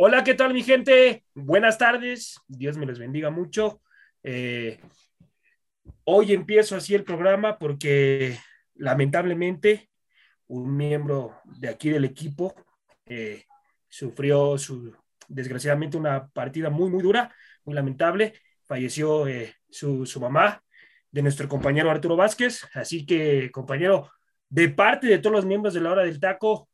Hola, ¿qué tal mi gente? Buenas tardes, Dios me los bendiga mucho. Eh, hoy empiezo así el programa porque lamentablemente un miembro de aquí del equipo eh, sufrió su, desgraciadamente una partida muy, muy dura, muy lamentable. Falleció eh, su, su mamá de nuestro compañero Arturo Vázquez. Así que, compañero, de parte de todos los miembros de la hora del taco,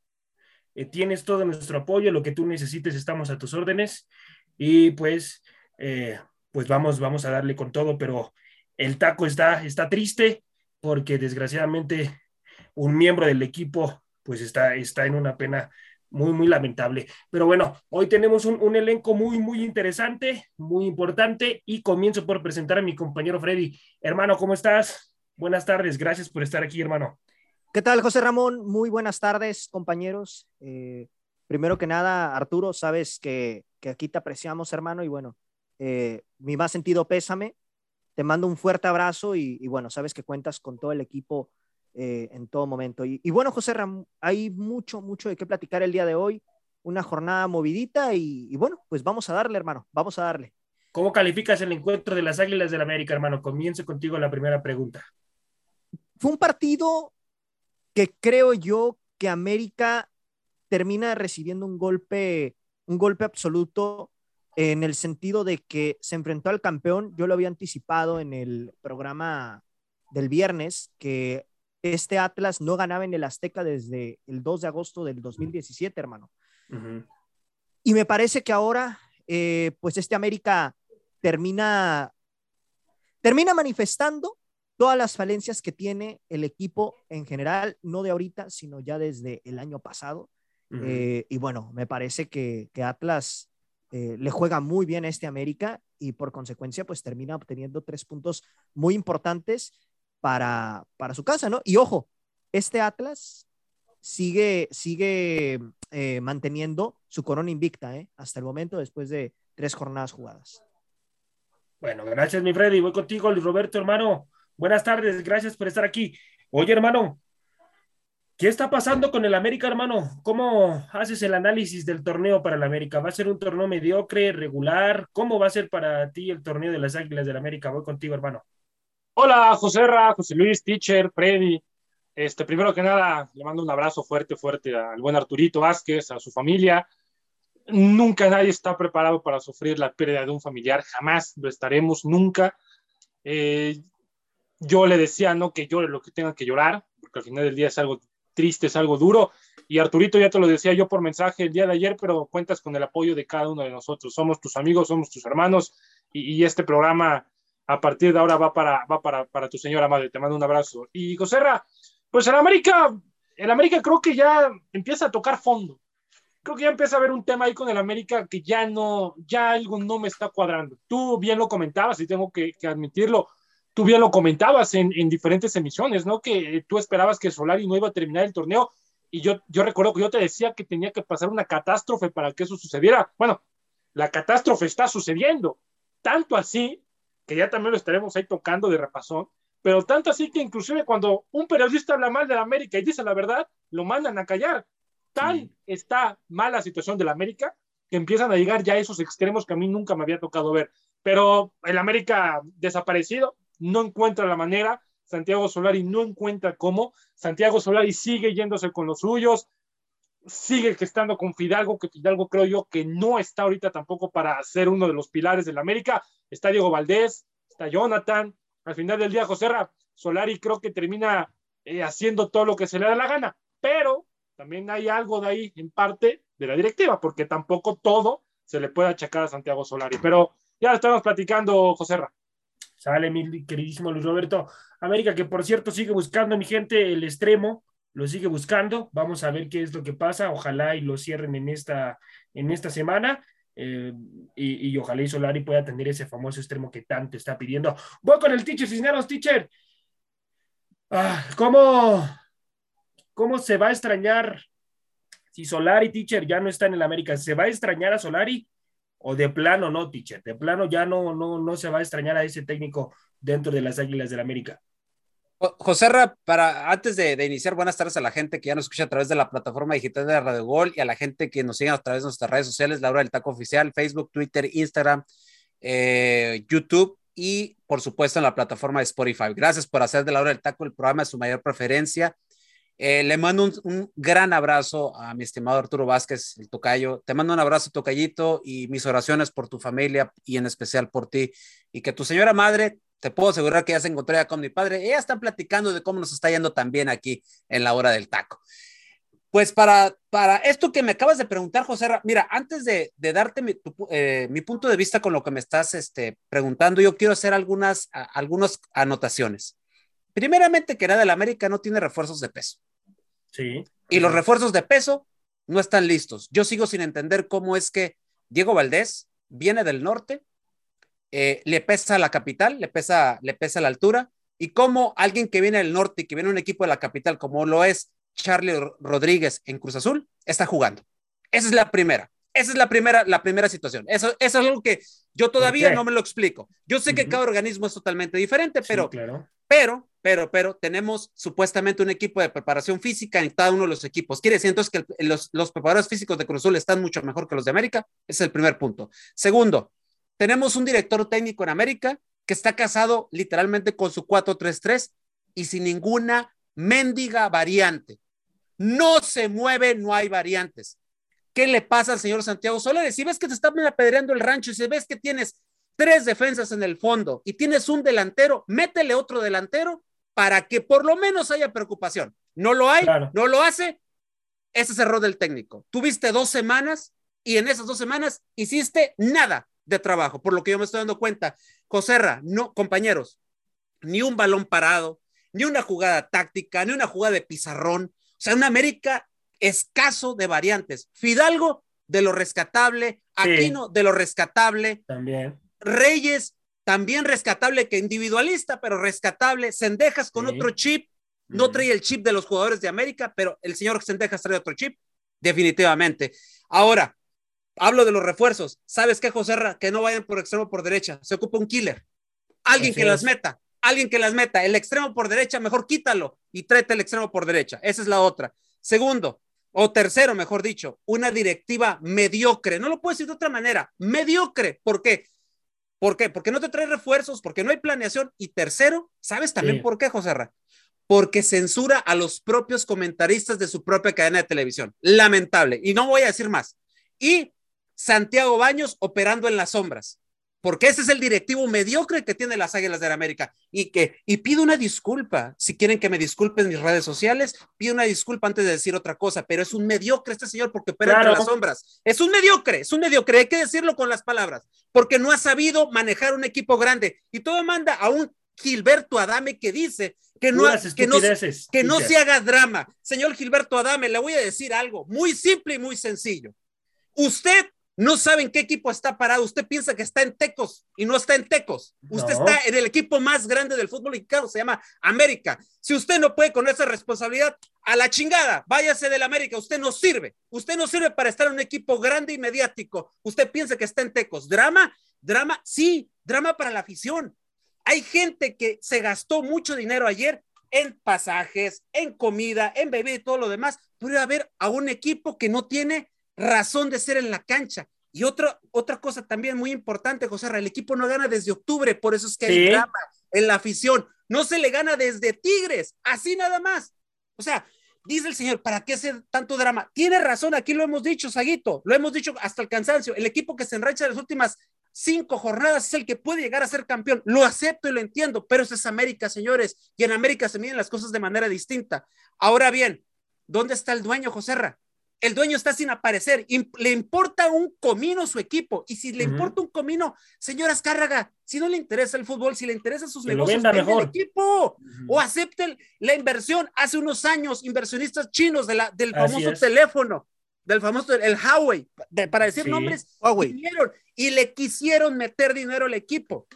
eh, tienes todo nuestro apoyo, lo que tú necesites, estamos a tus órdenes y pues, eh, pues vamos, vamos a darle con todo, pero el taco está, está triste porque desgraciadamente un miembro del equipo pues está, está en una pena muy, muy lamentable. Pero bueno, hoy tenemos un, un, elenco muy, muy interesante, muy importante y comienzo por presentar a mi compañero Freddy. Hermano, ¿cómo estás? Buenas tardes, gracias por estar aquí, hermano. ¿Qué tal, José Ramón? Muy buenas tardes, compañeros. Eh, primero que nada, Arturo, sabes que, que, aquí te apreciamos, hermano, y bueno, eh, mi más sentido pésame. Te mando un fuerte abrazo y, y bueno, sabes que cuentas con todo el equipo eh, en todo momento. Y, y, bueno, José Ramón, hay mucho, mucho de qué platicar el día de hoy. Una jornada movidita y, y bueno, pues vamos a darle, hermano, vamos a darle. ¿Cómo calificas el encuentro de las Águilas del la América, hermano? Comienzo contigo la primera pregunta. Fue un partido que creo yo que América termina recibiendo un golpe, un golpe absoluto en el sentido de que se enfrentó al campeón. Yo lo había anticipado en el programa del viernes, que este Atlas no ganaba en el Azteca desde el 2 de agosto del 2017, hermano. Uh -huh. Y me parece que ahora, eh, pues este América termina, termina manifestando todas las falencias que tiene el equipo en general, no de ahorita, sino ya desde el año pasado. Uh -huh. eh, y bueno, me parece que, que Atlas eh, le juega muy bien a este América y por consecuencia pues termina obteniendo tres puntos muy importantes para, para su casa, ¿no? Y ojo, este Atlas sigue, sigue eh, manteniendo su corona invicta ¿eh? hasta el momento después de tres jornadas jugadas. Bueno, gracias mi Freddy, voy contigo, Luis Roberto, hermano. Buenas tardes, gracias por estar aquí. Oye, hermano, ¿qué está pasando con el América, hermano? ¿Cómo haces el análisis del torneo para el América? ¿Va a ser un torneo mediocre, regular? ¿Cómo va a ser para ti el torneo de las Águilas del América? Voy contigo, hermano. Hola, José Ra, José Luis, teacher, Freddy. Este, primero que nada, le mando un abrazo fuerte, fuerte al buen Arturito Vázquez, a su familia. Nunca nadie está preparado para sufrir la pérdida de un familiar, jamás lo estaremos, nunca. Eh, yo le decía, no que llore lo que tenga que llorar, porque al final del día es algo triste, es algo duro. Y Arturito ya te lo decía yo por mensaje el día de ayer, pero cuentas con el apoyo de cada uno de nosotros. Somos tus amigos, somos tus hermanos, y, y este programa a partir de ahora va para, va para, para tu señora madre. Te mando un abrazo. Y Joserra, pues el América, el América creo que ya empieza a tocar fondo. Creo que ya empieza a haber un tema ahí con el América que ya no, ya algo no me está cuadrando. Tú bien lo comentabas y tengo que, que admitirlo. Tú bien lo comentabas en, en, diferentes emisiones, ¿no? Que tú esperabas que Solari no iba a terminar el torneo y yo, yo recuerdo que yo te decía que tenía que pasar una catástrofe para que eso sucediera. Bueno, la catástrofe está sucediendo. Tanto así que ya también lo estaremos ahí tocando de repasón, pero tanto así que inclusive cuando un periodista habla mal de la América y dice la verdad, lo mandan a callar. Tal sí. está mala situación de la América que empiezan a llegar ya a esos extremos que a mí nunca me había tocado ver. Pero el América desaparecido, no encuentra la manera, Santiago Solari no encuentra cómo, Santiago Solari sigue yéndose con los suyos, sigue estando con Fidalgo, que Fidalgo creo yo que no está ahorita tampoco para ser uno de los pilares del América, está Diego Valdés, está Jonathan, al final del día José Solari creo que termina eh, haciendo todo lo que se le da la gana, pero también hay algo de ahí en parte de la directiva, porque tampoco todo se le puede achacar a Santiago Solari, pero ya lo estamos platicando, José. Sale mi queridísimo Luis Roberto. América, que por cierto sigue buscando, mi gente, el extremo, lo sigue buscando. Vamos a ver qué es lo que pasa. Ojalá y lo cierren en esta, en esta semana. Eh, y, y, ojalá y Solari pueda tener ese famoso extremo que tanto está pidiendo. Voy con el teacher Cisneros, teacher. Ah, ¿cómo, ¿Cómo se va a extrañar si Solari, teacher, ya no está en el América? ¿Se va a extrañar a Solari? O de plano no, teacher. De plano ya no, no, no se va a extrañar a ese técnico dentro de las Águilas del América. José para antes de, iniciar, buenas tardes a la gente que ya nos escucha a través de la plataforma digital de Radio Gol y a la gente que nos sigue a través de nuestras redes sociales, la hora del taco oficial, Facebook, Twitter, Instagram, eh, YouTube y por supuesto en la plataforma de Spotify. Gracias por hacer de la hora del taco el programa de su mayor preferencia. Eh, le mando un, gran abrazo a mi estimado Arturo Vázquez, el tocayo. Te mando un abrazo, tocayito, y mis oraciones por tu familia y en especial por ti. Y que tu señora madre te puedo asegurar que ya se encontró ya con mi padre. Ella está platicando de cómo nos está yendo también aquí en la hora del taco. Pues para, para esto que me acabas de preguntar, José, mira, antes de, darte eh, mi, punto de vista con lo que me estás este, preguntando, yo quiero hacer algunas, algunas anotaciones. Primeramente, que nada, el América no tiene refuerzos de peso. Sí. Y los refuerzos de peso no están listos. Yo sigo sin entender cómo es que Diego Valdés viene del norte, eh, le pesa la capital, le pesa, le pesa la altura, y como alguien que viene del norte y que viene un equipo de la capital, como lo es Charlie Rodríguez en Cruz Azul, está jugando. Esa es la primera. Esa es la primera, la primera situación. Eso, eso es algo que yo todavía no me lo explico. Yo sé que cada organismo es totalmente diferente, pero, pero, pero, pero tenemos supuestamente un equipo de preparación física en cada uno de los equipos. Quiere decir entonces que los, preparadores físicos de Cruz Azul están mucho mejor que los de América. Ese es el primer punto. Segundo, tenemos un director técnico en América que está casado literalmente con su 4-3-3 y sin ninguna mendiga variante. No se mueve, no hay variantes. ¿Qué le pasa al señor Santiago Solares? Si ves que te está apedreando el rancho y si ves que tienes tres defensas en el fondo y tienes un delantero, métele otro delantero para que por lo menos haya preocupación. No lo hay, no lo hace. Ese es error del técnico. Tuviste dos semanas y en esas dos semanas hiciste nada de trabajo, por lo que yo me estoy dando cuenta. Joserra, no, compañeros, ni un balón parado, ni una jugada táctica, ni una jugada de pizarrón. O sea, un América escaso de variantes. Fidalgo de lo rescatable, Aquino de lo rescatable. También. Reyes también rescatable que individualista, pero rescatable. Sendejas con otro chip. No trae el chip de los jugadores de América, pero el señor Sendejas trae otro chip, definitivamente. Ahora, hablo de los refuerzos. ¿Sabes qué, José? Que no vayan por extremo por derecha. Se ocupa un killer. Alguien que las meta. Alguien que las meta. El extremo por derecha, mejor quítalo y tráete el extremo por derecha. Esa es la otra. Segundo, o tercero, mejor dicho, una directiva mediocre. No lo puedo decir de otra manera. Mediocre. ¿Por qué? ¿Por qué? Porque no te trae refuerzos, porque no hay planeación. Y tercero, ¿sabes también por qué, José Porque censura a los propios comentaristas de su propia cadena de televisión. Lamentable. Y no voy a decir más. Y Santiago Baños operando en las sombras porque ese es el directivo mediocre que tiene las Águilas de la América y que y pido una disculpa, si quieren que me disculpen mis redes sociales, pido una disculpa antes de decir otra cosa, pero es un mediocre este señor porque opera en las sombras. Es un mediocre, es un mediocre, hay que decirlo con las palabras, porque no ha sabido manejar un equipo grande y todo manda a un Gilberto Adame que dice que no, que no, que no se haga drama. Señor Gilberto Adame, le voy a decir algo muy simple y muy sencillo. Usted no saben qué equipo está parado. Usted piensa que está en Tecos y no está en Tecos. Usted está en el equipo más grande del fútbol mexicano, se llama América. Si usted no puede con esa responsabilidad, a la chingada, váyase del América. Usted no sirve. Usted no sirve para estar en un equipo grande y mediático. Usted piensa que está en Tecos. ¿Drama? ¿Drama? Sí, drama para la afición. Hay gente que se gastó mucho dinero ayer en pasajes, en comida, en bebida y todo lo demás, pero a ver a un equipo que no tiene razón de ser en la cancha. Y otra, otra cosa también muy importante, José el equipo no gana desde octubre, por eso es que hay drama en la afición. No se le gana desde Tigres, así nada más. O sea, dice el señor, ¿para qué hacer tanto drama? Tiene razón, aquí lo hemos dicho, Saguito, lo hemos dicho hasta el cansancio. El equipo que se enracha en las últimas cinco jornadas es el que puede llegar a ser campeón. Lo acepto y lo entiendo, pero eso es América, señores, y en América se miden las cosas de manera distinta. Ahora bien, ¿dónde está el dueño, Joserra? El dueño está sin aparecer, le importa un comino su equipo, y si le importa un comino, señora Azcárraga, si no le interesa el fútbol, si le interesa sus negocios, venda el equipo, o acepten la inversión. Hace unos años, inversionistas chinos de la, del famoso teléfono, del famoso, el Huawei, para decir nombres, Huawei. y le quisieron meter dinero al equipo,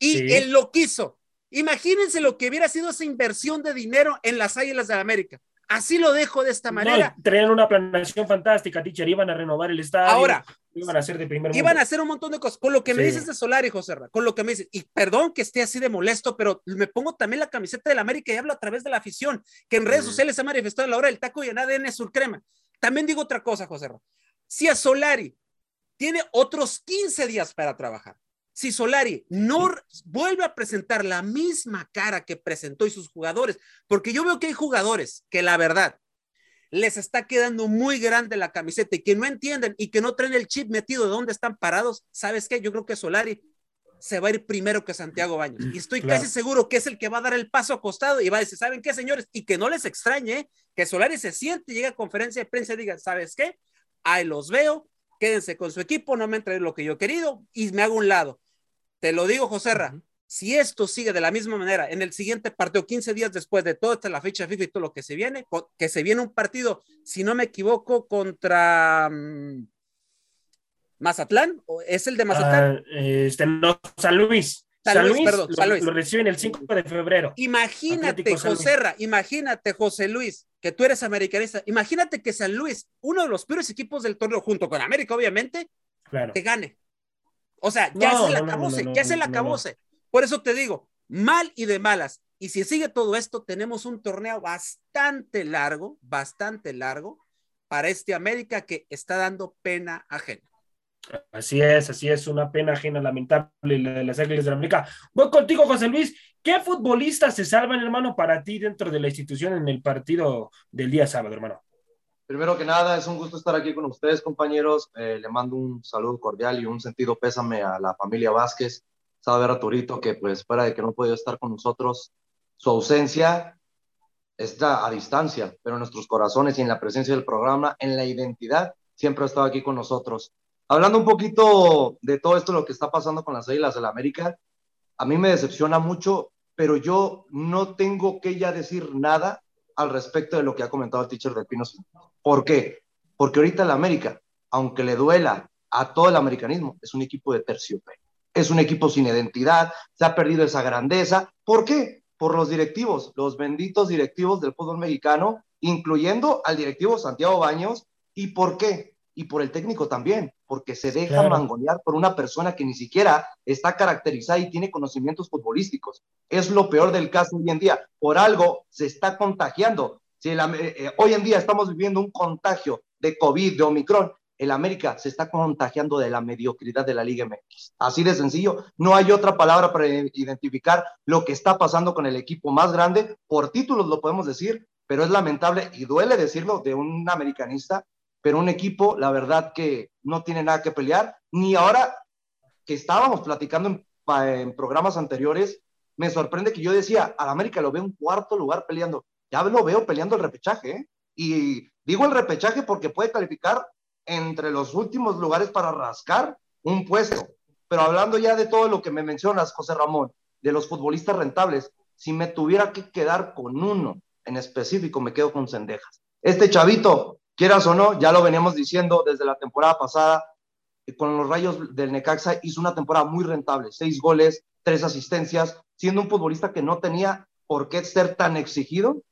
y él lo quiso. Imagínense lo que hubiera sido esa inversión de dinero en las Águilas de América. Así lo dejo de esta manera. No, una planeación fantástica, teacher, iban a renovar el estadio. Ahora, Iban a hacer de primer Iban a hacer un montón de cosas. Con lo que me dices de Solari, José con lo que me dices, y perdón que esté así de molesto, pero me pongo también la camiseta del América y hablo a través de la afición, que en redes sociales se ha manifestado a la hora del taco y en ADN Surcrema. También digo otra cosa, José Si a Solari tiene otros 15 días para trabajar, si Solari no vuelve a presentar la misma cara que presentó y sus jugadores, porque yo veo que hay jugadores que la verdad les está quedando muy grande la camiseta y que no entienden y que no traen el chip metido de dónde están parados, ¿sabes qué? Yo creo que Solari se va a ir primero que Santiago Baños. Y estoy casi seguro que es el que va a dar el paso acostado y va a decir, ¿saben qué, señores? Y que no les extrañe que Solari se siente y llegue a conferencia de prensa y diga, ¿sabes qué? Ahí los veo, quédense con su equipo, no me entre lo que yo he querido y me hago un lado. Te lo digo, José si esto sigue de la misma manera en el siguiente partido, 15 días después de toda la fecha FIFA y todo lo que se viene, que se viene un partido, si no me equivoco, contra mm, Mazatlán, ¿es el de Mazatlán? Ah, este, no, San Luis. San, Luis, perdón, San Luis. Lo, reciben el 5 de febrero. Imagínate, José imagínate, José Luis, que tú eres americanista. Imagínate que San Luis, uno de los peores equipos del torneo, junto con América, obviamente, te gane. O sea, ya se la acabó, ya se la acabó. Por eso te digo, mal y de malas. Y si sigue todo esto, tenemos un torneo bastante largo, bastante largo para este América que está dando pena ajena. Así es, así es, una pena ajena lamentable la de las Águilas de la América. Voy contigo, José Luis. ¿Qué futbolistas se salvan, hermano, para ti dentro de la institución en el partido del día sábado, hermano? Primero que nada, es un gusto estar aquí con ustedes, compañeros. Eh, le mando un saludo cordial y un sentido pésame a la familia Vázquez saber a que pues fuera de que no podía estar con nosotros, su ausencia está a distancia, pero en nuestros corazones y en la presencia del programa, en la identidad, siempre ha estado aquí con nosotros. Hablando un poquito de todo esto, lo que está pasando con las Águilas del la América, a mí me decepciona mucho, pero yo no tengo que ya decir nada al respecto de lo que ha comentado el teacher de Pinos. ¿Por qué? Porque ahorita la América, aunque le duela a todo el americanismo, es un equipo de terciopelo es un equipo sin identidad, se ha perdido esa grandeza. ¿Por qué? Por los directivos, los benditos directivos del fútbol mexicano, incluyendo al directivo Santiago Baños. ¿Y por qué? Y por el técnico también, porque se deja mangonear por una persona que ni siquiera está caracterizada y tiene conocimientos futbolísticos. Es lo peor del caso hoy en día. Por algo se está contagiando. Si eh, eh, hoy en día estamos viviendo un contagio de COVID, de Omicron, el América se está contagiando de la mediocridad de la Liga MX. Así de sencillo, no hay otra palabra para identificar lo que está pasando con el equipo más grande. Por títulos lo podemos decir, pero es lamentable y duele decirlo de un americanista, pero un equipo, la verdad que no tiene nada que pelear, ni ahora que estábamos platicando en, programas anteriores, me sorprende que yo decía, al América lo veo en cuarto lugar peleando. Ya lo veo peleando el repechaje, ¿eh? Y digo el repechaje porque puede calificar entre los últimos lugares para rascar un puesto. Pero hablando ya de todo lo que me mencionas, José Ramón, de los futbolistas rentables, si me tuviera que quedar con uno en específico, me quedo con Cendejas. Este chavito, quieras o no, ya lo veníamos diciendo desde la temporada pasada, con los Rayos del Necaxa hizo una temporada muy rentable, seis goles, tres asistencias, siendo un futbolista que no tenía por qué ser tan exigido.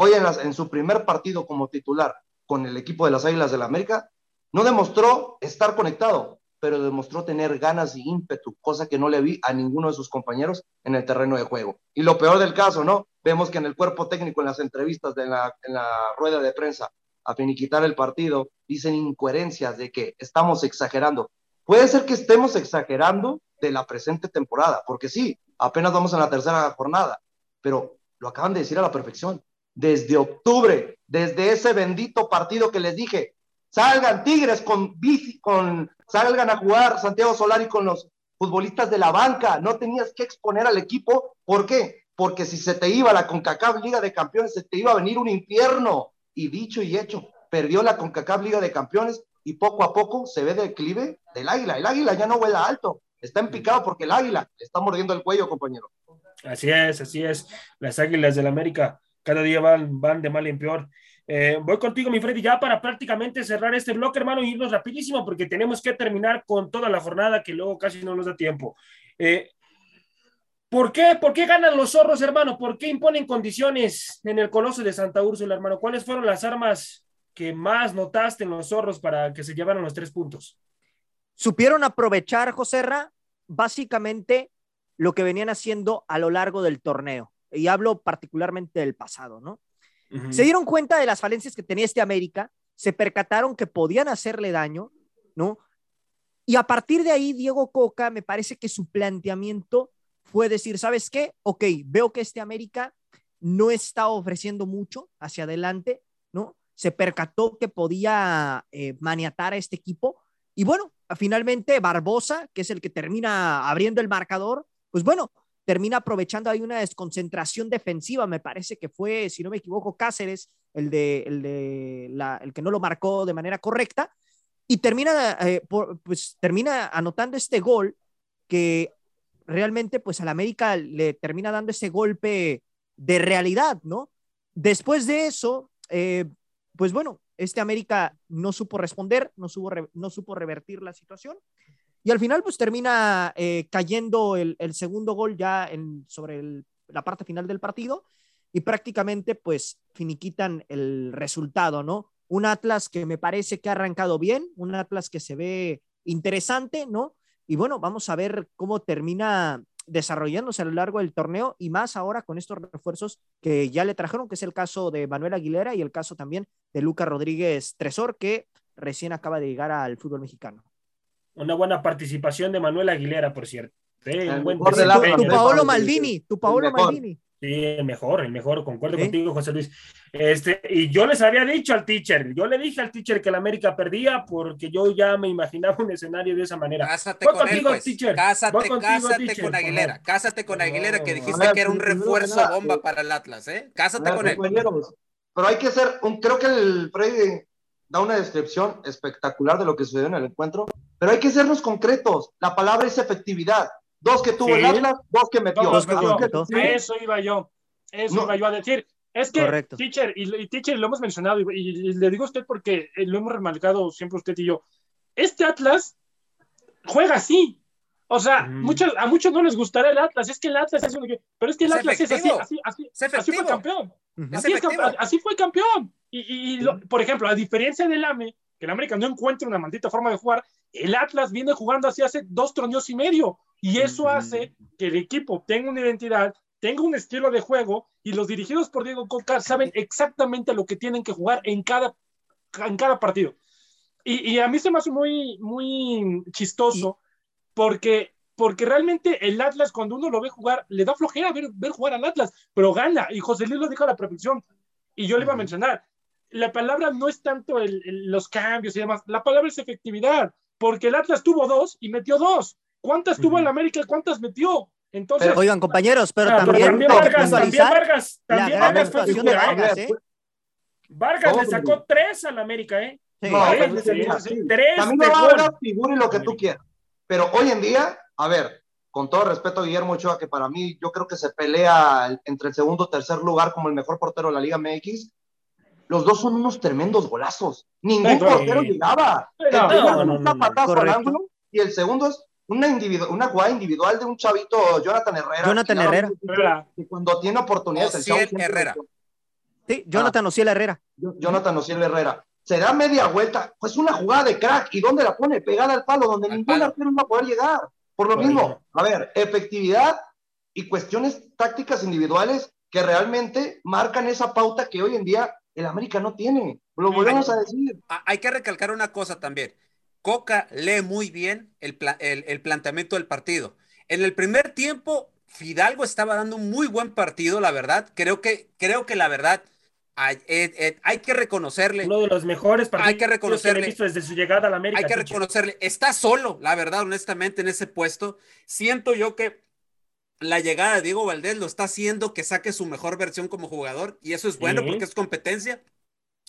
Hoy en, en su primer partido como titular con el equipo de las Águilas del la América, no demostró estar conectado, pero demostró tener ganas y ímpetu, cosa que no le vi a ninguno de sus compañeros en el terreno de juego. Y lo peor del caso, ¿no? Vemos que en el cuerpo técnico, en las entrevistas, de la, en la rueda de prensa, a finiquitar el partido, dicen incoherencias de que estamos exagerando. Puede ser que estemos exagerando de la presente temporada, porque sí, apenas vamos en la tercera jornada, pero lo acaban de decir a la perfección. Desde octubre, desde ese bendito partido que les dije, Salgan Tigres con bici, con, salgan a jugar Santiago Solari con los futbolistas de la banca. No tenías que exponer al equipo. ¿Por qué? Porque si se te iba la CONCACAF Liga de Campeones, se te iba a venir un infierno. Y dicho y hecho, perdió la CONCACAF Liga de Campeones y poco a poco se ve declive del águila. El águila ya no vuela alto, está en picado porque el águila le está mordiendo el cuello, compañero. Así es, así es. Las águilas del América cada día van, van de mal en peor. Eh, voy contigo, mi Freddy, ya para prácticamente cerrar este bloque, hermano, y irnos rapidísimo porque tenemos que terminar con toda la jornada que luego casi no nos da tiempo. Eh, ¿Por qué? ¿Por qué ganan los zorros, hermano? ¿Por qué imponen condiciones en el Coloso de Santa Úrsula, hermano? ¿Cuáles fueron las armas que más notaste en los zorros para que se llevaran los tres puntos? supieron aprovechar, Joserra, básicamente lo que venían haciendo a lo largo del torneo. Y hablo particularmente del pasado, ¿no? Se dieron cuenta de las falencias que tenía este América, se percataron que podían hacerle daño, ¿no? Y a partir de ahí, Diego Coca, me parece que su planteamiento fue decir, ¿sabes qué? Ok, veo que este América no está ofreciendo mucho hacia adelante, ¿no? Se percató que podía eh, maniatar a este equipo. Y bueno, finalmente Barbosa, que es el que termina abriendo el marcador, pues bueno, termina aprovechando ahí una desconcentración defensiva, me parece que fue, si no me equivoco, Cáceres, el, de, el, de la, el que no lo marcó de manera correcta, y termina, eh, pues, termina anotando este gol que realmente pues al América le termina dando ese golpe de realidad, ¿no? Después de eso, eh, pues bueno, este América no supo responder, no supo, no supo revertir la situación y al final, pues termina eh, cayendo el, segundo gol ya en, sobre la parte final del partido y prácticamente pues finiquitan el resultado, ¿no? Un Atlas que me parece que ha arrancado bien, un Atlas que se ve interesante, ¿no? Y bueno, vamos a ver cómo termina desarrollándose a lo largo del torneo y más ahora con estos refuerzos que ya le trajeron, que es el caso de Manuel Aguilera y el caso también de Lucas Rodríguez Tresor, que recién acaba de llegar al fútbol mexicano. Una buena participación de Manuel Aguilera, por cierto. Un buen tu, Paolo Maldini, tu Paolo Maldini. Sí, el mejor, el mejor, concuerdo contigo, José Luis. Este, y yo les había dicho al teacher, yo le dije al teacher que la América perdía porque yo ya me imaginaba un escenario de esa manera. Cásate con contigo, él, pues. Teacher. Cásate, cásate con Aguilera, cásate con Aguilera, que dijiste que era un refuerzo bomba para el Atlas, ¿eh? Cásate con él. Pero hay que ser, un, creo que el Freddy da una descripción espectacular de lo que sucedió en el encuentro, pero hay que sernos concretos. La palabra es efectividad. Dos que tuvo el Atlas, dos que metió. Dos que Eso iba yo. Eso iba yo a decir. Es que, teacher, y, teacher, lo hemos mencionado, y, le digo a usted porque eh, lo hemos remarcado siempre usted y yo. Este Atlas juega así. O sea, muchos, a muchos no les gustará el Atlas. Es que el Atlas es un. Pero es que el Atlas es así. Así, así, así fue campeón. así, así, fue campeón. Y, por ejemplo, a diferencia del AME, que el América no encuentra una maldita forma de jugar, el Atlas viene jugando así hace dos torneos y medio. Y eso hace que el equipo tenga una identidad, tenga un estilo de juego y los dirigidos por Diego Coca saben exactamente lo que tienen que jugar en cada, en cada partido. Y, a mí se me hace muy, muy chistoso porque, porque realmente el Atlas, cuando uno lo ve jugar, le da flojera ver, ver jugar al Atlas, pero gana. Y José Luis lo dijo a la perfección. Y yo le iba a mencionar, la palabra no es tanto los cambios y demás, la palabra es efectividad, porque el Atlas tuvo dos y metió dos. ¿Cuántas tuvo el América y cuántas metió? Entonces, oigan, compañeros, pero ah, también, Vargas, también Vargas, también Vargas fue Vargas, ¿eh? Vargas le sacó tres al América, ¿eh? Sí, no, tres. También Vargas figura lo que tú quieras. Pero hoy en día, a ver, con todo respeto a Guillermo Ochoa, que para mí yo creo que se pelea entre el segundo y tercer lugar como el mejor portero de la Liga MX, los dos son unos tremendos golazos. Ningún portero llegaba. y el segundo es una, una jugada individual de un chavito, Jonathan Herrera. Jonathan Herrera. Que cuando tiene oportunidades. el Herrera. Sí, Jonathan ah, Herrera. Jonathan Ociel Herrera. Se da media vuelta, pues una jugada de crack. ¿Y dónde la pone? Pegada al palo, donde ningún arquero va a poder llegar. Por lo mismo, a ver, efectividad y cuestiones tácticas individuales que realmente marcan esa pauta que hoy en día el América no tiene. Lo volvemos a decir. Hay que recalcar una cosa también. Coca lee muy bien el, el, planteamiento del partido. En el primer tiempo, Fidalgo estaba dando un muy buen partido, la verdad. Creo que, creo que la verdad, hay, eh, eh, hay que reconocerle. Uno de los mejores partidos hay que reconocerle, que desde su llegada a la América. Hay que reconocerle. Está solo, la verdad, honestamente, en ese puesto. Siento yo que la llegada de Diego Valdés lo está haciendo que saque su mejor versión como jugador y eso es bueno porque es competencia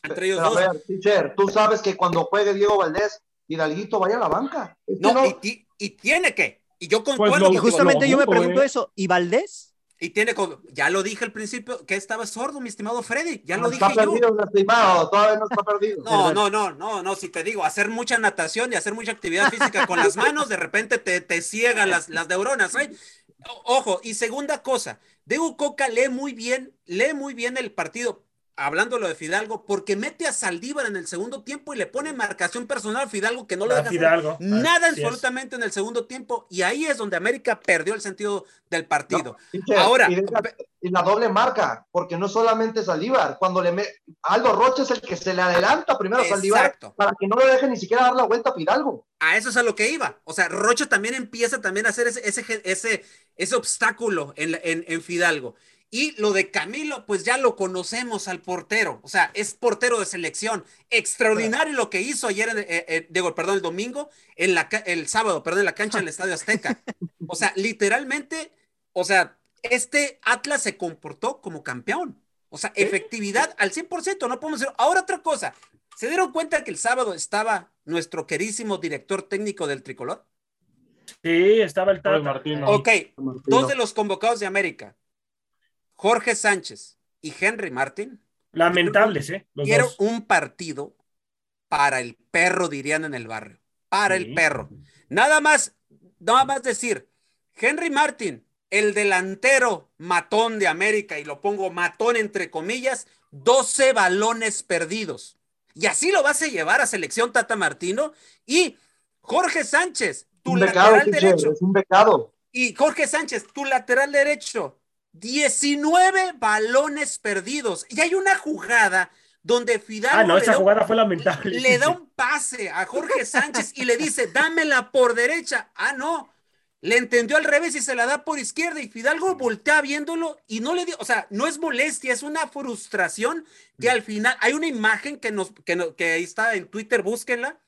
entre ellos dos. A ver, teacher, tú sabes que cuando juegue Diego Valdés, Hidalguito vaya a la banca. no, Y, tiene que. Y yo pues concuerdo. y justamente yo me pregunto eso. ¿Y Valdés? Y tiene, ya lo dije al principio, que estaba sordo, mi estimado Freddy, ya lo dije está perdido, estimado, todavía no está perdido. No, no, no, no, no, si te digo, hacer mucha natación y hacer mucha actividad física con las manos, de repente te, te ciegan las, las neuronas, ¿eh? Ojo, y segunda cosa, Diego Coca lee muy bien, lee muy bien el partido. Hablando lo de Fidalgo, porque mete a Saldívar en el segundo tiempo y le pone marcación personal a Fidalgo que no lo deja Fidalgo. nada Así es. absolutamente en el segundo tiempo y ahí es donde América perdió el sentido del partido. Ahora, y, deja- y la doble marca, porque no solamente Saldívar, cuando le me... Aldo Rocha es el que se le adelanta primero a Saldívar para que no le deje ni siquiera dar la vuelta a Fidalgo. A eso es a lo que iba. O sea, Rocha también empieza también a hacer ese, ese, ese, ese obstáculo en, en, en Fidalgo. Y lo de Camilo, pues ya lo conocemos al portero. O sea, es portero de selección. Extraordinario lo que hizo ayer, en- eh, eh, digo, perdón, el domingo, en la, el sábado, perdón, en la cancha del Estadio Azteca. O sea, literalmente, o sea, este Atlas se comportó como campeón. O sea, efectividad al 100%, no podemos decir. Ahora otra cosa, ¿se dieron cuenta que el sábado estaba nuestro querísimo director técnico del tricolor? Sí, estaba el Tata. Martino. Ok, dos de los convocados de América, Jorge Sánchez y Henry Martin, Lamentables, ¿eh? Los dieron dos. un partido para el perro, dirían en el barrio, para Sí. el perro. Nada más, nada más decir, Henry Martin, el delantero matón de América, y lo pongo matón entre comillas, 12 balones perdidos. Y así lo vas a llevar a selección Tata Martino. Y Jorge Sánchez, tu un lateral derecho. es un becado. Y Jorge Sánchez, tu lateral derecho, 19 balones perdidos. Y hay una jugada donde Fidalgo Ah, no, le, esa da un, jugada fue lamentable. le da un pase a Jorge Sánchez y le dice, dámela por derecha. Ah, no. Le entendió al revés y se la da por izquierda y Fidalgo voltea viéndolo y no le dio, o sea, no es molestia, es una frustración que al final, hay una imagen que nos, que, no- que ahí está en Twitter, búsquenla,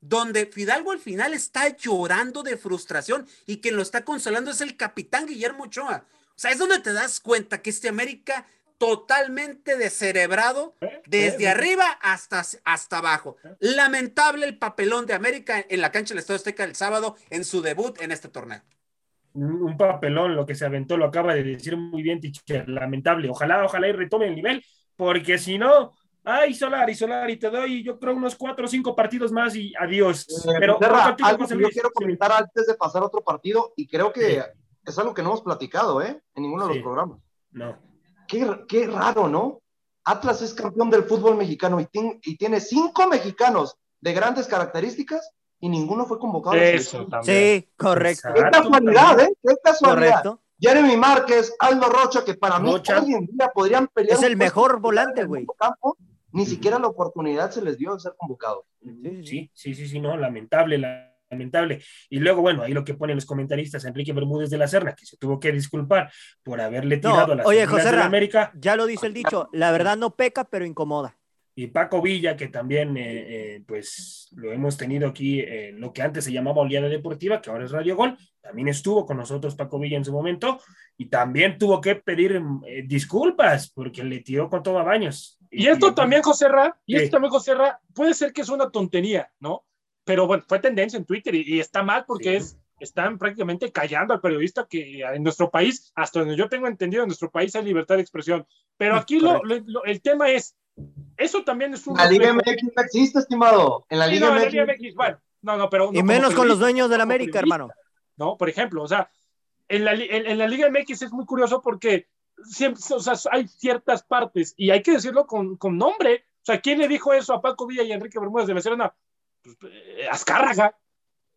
donde Fidalgo al final está llorando de frustración y quien lo está consolando es el capitán Guillermo Ochoa. O sea, es donde te das cuenta que este América totalmente descerebrado desde eh. arriba hasta, hasta abajo. Lamentable el papelón de América en la cancha del Estadio Azteca el sábado en su debut en este torneo. Un papelón lo que se aventó, lo acaba de decir muy bien, teacher. Lamentable. Ojalá, ojalá y retome el nivel, porque si no, ay, Solari, Solari, te doy, yo creo, unos cuatro o cinco partidos más y adiós. Eh, Pero algo que yo quiero Sí. comentar antes de pasar a otro partido, y creo que Sí. Es algo que no hemos platicado, ¿eh? En ninguno de los programas. No. Qué, qué raro, ¿no? Atlas es campeón del fútbol mexicano y, y tiene cinco mexicanos de grandes características y ninguno fue convocado. la Eso también. Sí, correcto. Qué casualidad, ¿eh? Qué casualidad. Correcto. Jeremy Márquez, Aldo Rocha, que para mí hoy en día podrían pelear. Es el mejor volante, güey. Ni siquiera la oportunidad se les dio de ser convocados. Sí, sí, sí, sí, no, lamentable, lamentable. Y luego, bueno, ahí lo que ponen los comentaristas, Enrique Bermúdez de la Serna, que se tuvo que disculpar por haberle No, tirado a las oye, José de la América, Ya lo dice el dicho, la verdad no peca, pero incomoda. y Paco Villa, que también, eh, eh, pues, lo hemos tenido aquí en lo que antes se llamaba Oleada Deportiva, que ahora es Radio Gol, también estuvo con nosotros Paco Villa en su momento, y también tuvo que pedir eh, disculpas, porque le tiró con todo a baños. Y esto también, José Ra, y esto también, José Ra, puede ser que es una tontería, ¿no? Pero bueno, fue tendencia en Twitter y, y está mal porque Sí. es, están prácticamente callando al periodista que en nuestro país, hasta donde yo tengo entendido, en nuestro país hay libertad de expresión. Pero aquí lo, lo- lo- el tema es, eso también es un... La Liga MX no existe, estimado. En la Sí, Liga no, en la MX. Liga MX, bueno, no, no, pero... no Y menos con los dueños de la como América, hermano. ¿no? Por ejemplo, o sea, en la, en, en la Liga MX es muy curioso porque siempre, o sea, hay ciertas partes, y hay que decirlo con, con nombre. O sea, ¿quién le dijo eso a Paco Villa y a Enrique Bermúdez de Becerra? Pues, eh, Azcárraga.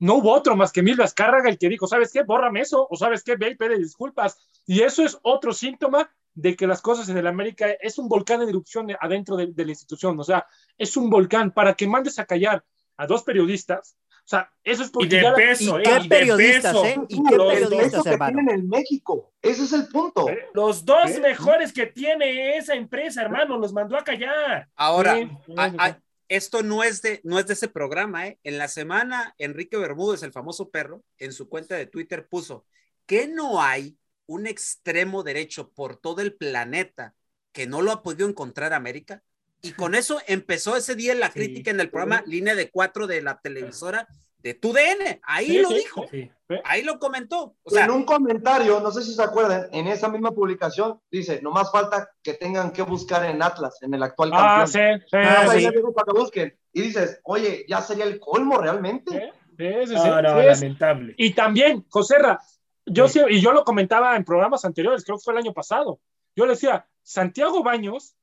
No hubo otro más que Emilio Azcárraga el que dijo, ¿sabes qué? Bórrame eso, o ¿sabes qué? Ve y pide disculpas. Y eso es otro síntoma de que las cosas en el América es un volcán en erupción adentro de, de la institución. O sea, es un volcán para que mandes a callar a dos periodistas. O sea, eso es Y porque de ya la- peso, ¿Y eh, qué y de periodistas, peso. eh? ¿Y qué periodistas, peso que hermano? tienen en México. Ese es el punto. ¿Eh? Los dos mejores que tiene esa empresa, hermano, los mandó a callar. Ahora, Sí, sí, a- sí, a- sí. Esto no es, de, no es de ese programa, ¿eh? En la semana, Enrique Bermúdez, el famoso perro, en su cuenta de Twitter puso que no hay un extremo derecho por todo el planeta que no lo ha podido encontrar América. Y con eso empezó ese día la Sí. crítica en el programa Línea de Cuatro de la televisora de TUDN. Ahí Sí, lo sí, dijo, Sí. ahí lo comentó. O sea, en un comentario, no sé si se acuerdan, en esa misma publicación dice, nomás falta que tengan que buscar en Atlas, en el actual Ah, campeón. sí, sí, Ah, Ahí sí, para que busquen. Y dices, oye, ya sería el colmo realmente. sí, sí, sí, No, no, sí, es- lamentable. Y también, Joserra, yo Sí. sí, y yo lo comentaba en programas anteriores, creo que fue el año pasado. Yo le decía, Santiago Baños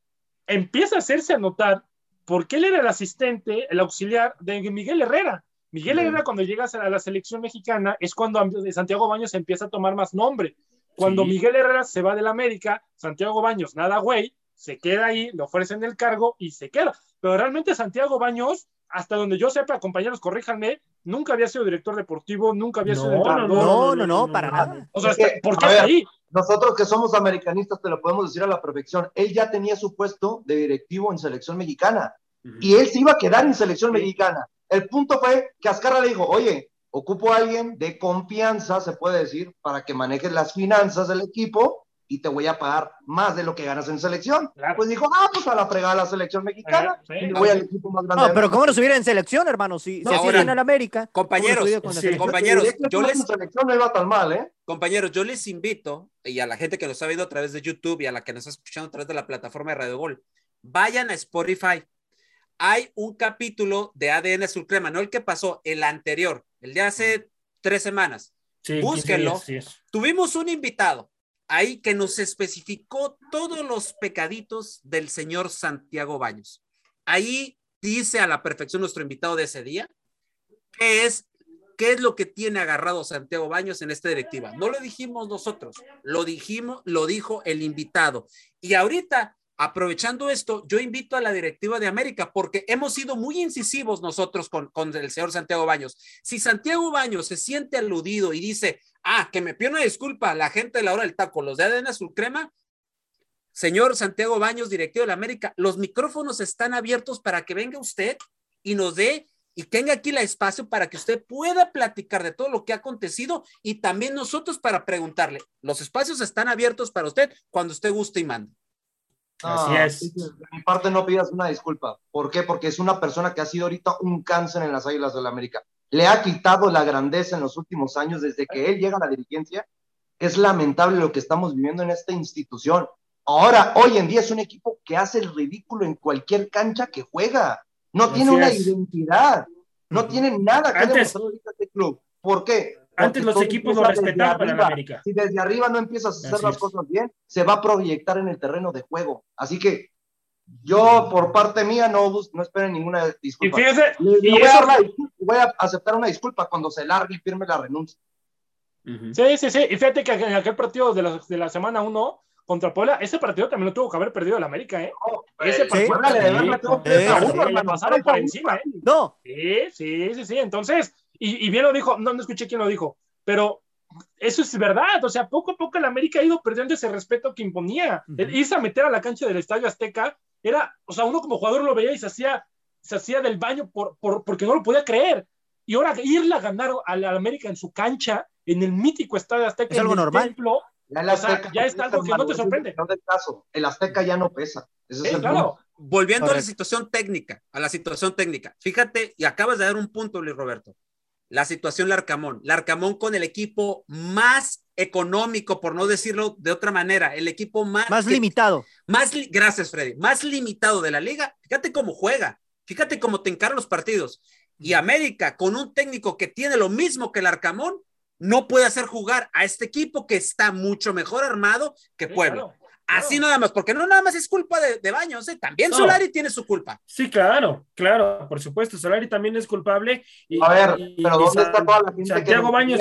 empieza a hacerse a notar porque él era el asistente, el auxiliar de Miguel Herrera. Miguel Herrera, cuando llegas a la selección mexicana, es cuando Santiago Baños empieza a tomar más nombre. Cuando Miguel Herrera se va del América, Santiago Baños, nada güey, se queda ahí, le ofrecen el cargo y se queda. Pero realmente Santiago Baños, hasta donde yo sepa, compañeros, corríjanme, nunca había sido director deportivo, nunca había sido entrenador. No, no, no, para nada. O sea, ¿por qué ahí? Nosotros que somos americanistas te lo podemos decir a la perfección. Él ya tenía su puesto de directivo en selección mexicana y él se iba a quedar en selección mexicana. El punto fue que Azcarra le dijo, oye, ocupo a alguien de confianza, se puede decir, para que maneje las finanzas del equipo y te voy a pagar más de lo que ganas en selección. Pues dijo, ah, pues a la fregada la selección mexicana y voy al equipo más grande. No, pero ¿cómo no hubiera en selección, hermano? Si, si así en América. Compañeros, compañeros, yo les... selección no iba tan mal, ¿eh? Compañeros, yo les invito, y a la gente que nos ha visto a través de YouTube y a la que nos está escuchando a través de la plataforma de Radio Gol, vayan a Spotify. Hay un capítulo de ADN Azul Crema, no el que pasó, el anterior, el de hace tres semanas. Búsquenlo. Tuvimos un invitado, ahí que nos especificó todos los pecaditos del señor Santiago Baños. Ahí dice a la perfección nuestro invitado de ese día qué es, qué es lo que tiene agarrado Santiago Baños en esta directiva. No lo dijimos nosotros, lo dijimos, lo dijo el invitado. Y ahorita aprovechando esto, yo invito a la directiva de América porque hemos sido muy incisivos nosotros con, el señor Santiago Baños. Si Santiago Baños se siente aludido y dice, ah, que me pide una disculpa la gente de la hora del taco, los de ADN Azul Crema, señor Santiago Baños, directivo de la América, los micrófonos están abiertos para que venga usted y nos dé y tenga aquí el espacio para que usted pueda platicar de todo lo que ha acontecido y también nosotros para preguntarle. Los espacios están abiertos para usted cuando usted guste y mande. Así es. De mi parte no pidas una disculpa. ¿Por qué? Porque es una persona que ha sido ahorita un cáncer en las Águilas de la América. Le ha quitado la grandeza en los últimos años desde que él llega a la dirigencia. Es lamentable lo que estamos viviendo en esta institución. Ahora, hoy en día es un equipo que hace el ridículo en cualquier cancha que juega. No tiene una identidad. No tiene nada que demostrar ahorita este club. ¿Por qué? Antes los equipos lo respetaban en América. Si desde arriba no empiezas a hacer las cosas bien, se va a proyectar en el terreno de juego. Así que yo, por parte mía, no, no esperen ninguna disculpa. Y fíjese, voy, a aceptar una disculpa cuando se largue y firme la renuncia. Sí, sí, sí. Y fíjate que en aquel partido de la, de la semana 1 contra Puebla, ese partido también lo tuvo que haber perdido el América, ¿eh? ese partido le pasaron por encima, ¿eh? No. Sí, sí, sí, sí. Entonces, y, bien lo dijo, no, no escuché quién lo dijo, pero eso es verdad, o sea, poco a poco el América ha ido perdiendo ese respeto que imponía. Irse a meter a la cancha del Estadio Azteca era, o sea, uno como jugador lo veía y se hacía, se hacía del baño por, por, porque no lo podía creer. Y ahora irle a ganar al América en su cancha, en el mítico Estadio Azteca, es algo normal. ya, es algo que no te sorprende. el Azteca ya no pesa. es claro. Volviendo a la situación técnica, a la situación técnica. Fíjate, y acabas de dar un punto, Luis Roberto la situación Larcamón. Larcamón con el equipo más económico, por no decirlo de otra manera, el equipo más... Más limitado. Más, gracias, Freddy. Más limitado de la liga. Fíjate cómo juega. Fíjate cómo te encaran los partidos. Y América, con un técnico que tiene lo mismo que el Arcamón, no puede hacer jugar a este equipo que está mucho mejor armado que Puebla. Así nada más, porque no nada más es culpa de, Baños, ¿eh? también Solari tiene su culpa. Sí, claro, claro, por supuesto, Solari también es culpable. a ver, pero ¿dónde está toda la gente Santiago que Baños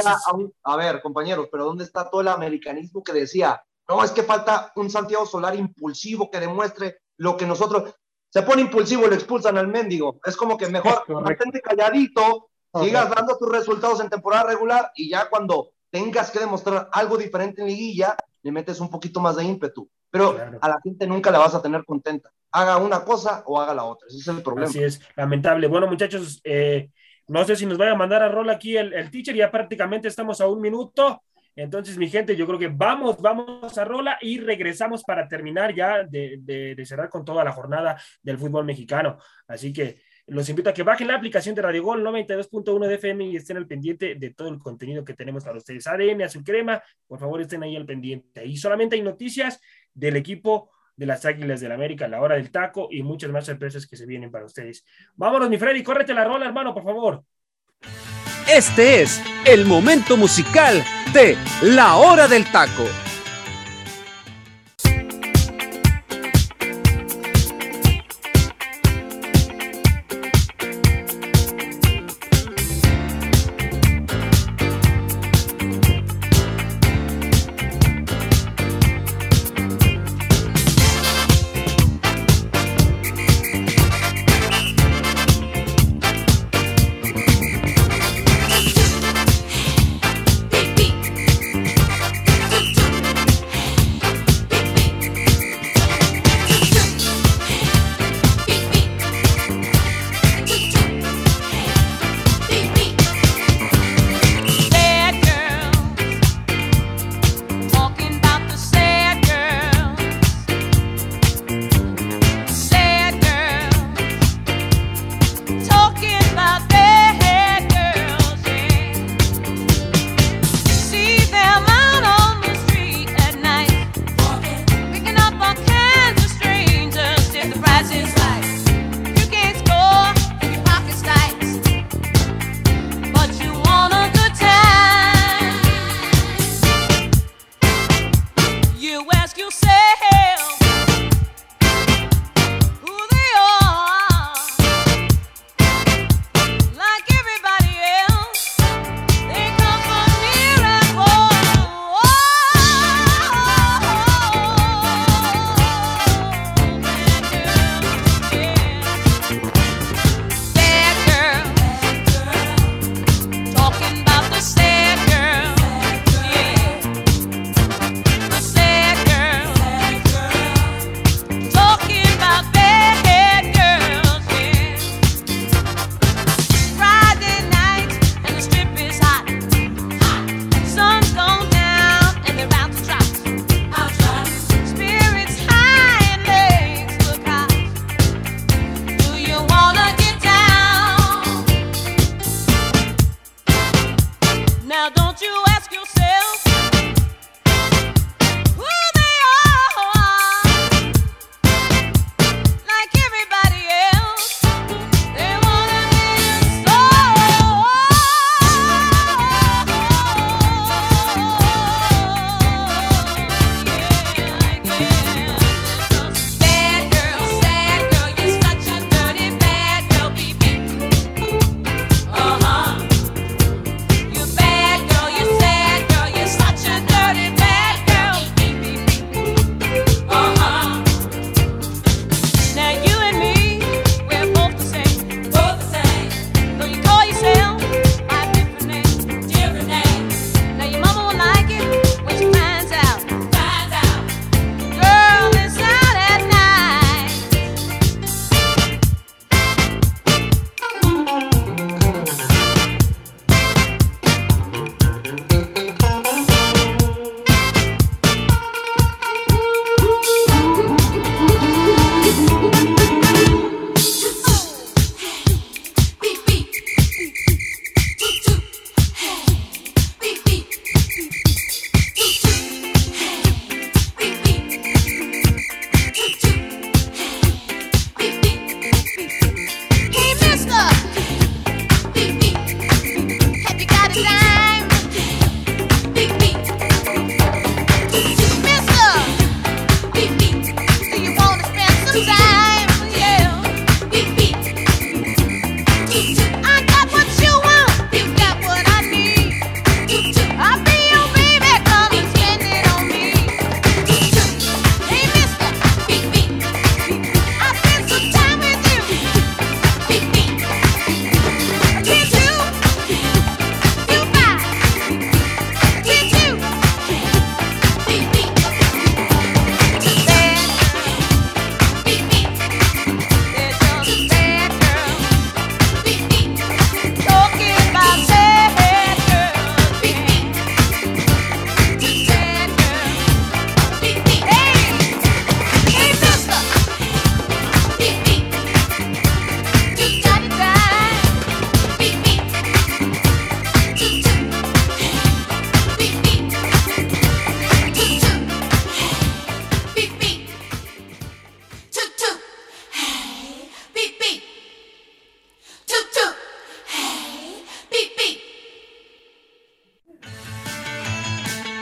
a, ver, compañeros, pero ¿dónde está todo el americanismo que decía, no, es que falta un Santiago Solari impulsivo que demuestre lo que nosotros... Se pone impulsivo y lo expulsan al mendigo. Es como que mejor mantente calladito, sigas dando tus resultados en temporada regular y ya cuando tengas que demostrar algo diferente en liguilla, le metes un poquito más de ímpetu. Pero a la gente nunca la vas a tener contenta. Haga una cosa o haga la otra. Ese es el problema. Así es, lamentable. Bueno, muchachos, eh, no sé si nos vaya a mandar a rol aquí el, el teacher. Ya prácticamente estamos a un minuto. Entonces, mi gente, yo creo que vamos, vamos a Rola y regresamos para terminar ya de, de, cerrar con toda la jornada del fútbol mexicano. Así que los invito a que bajen la aplicación de Radio Gol 92.1 de FM y estén al pendiente de todo el contenido que tenemos para ustedes. ADN, Azul Crema, por favor estén ahí al pendiente. Y solamente hay noticias del equipo de las Águilas del la América, la hora del taco y muchas más sorpresas que se vienen para ustedes. Vámonos, mi Freddy, córrete la rola, hermano, por favor. Este es el momento musical de La Hora del Taco.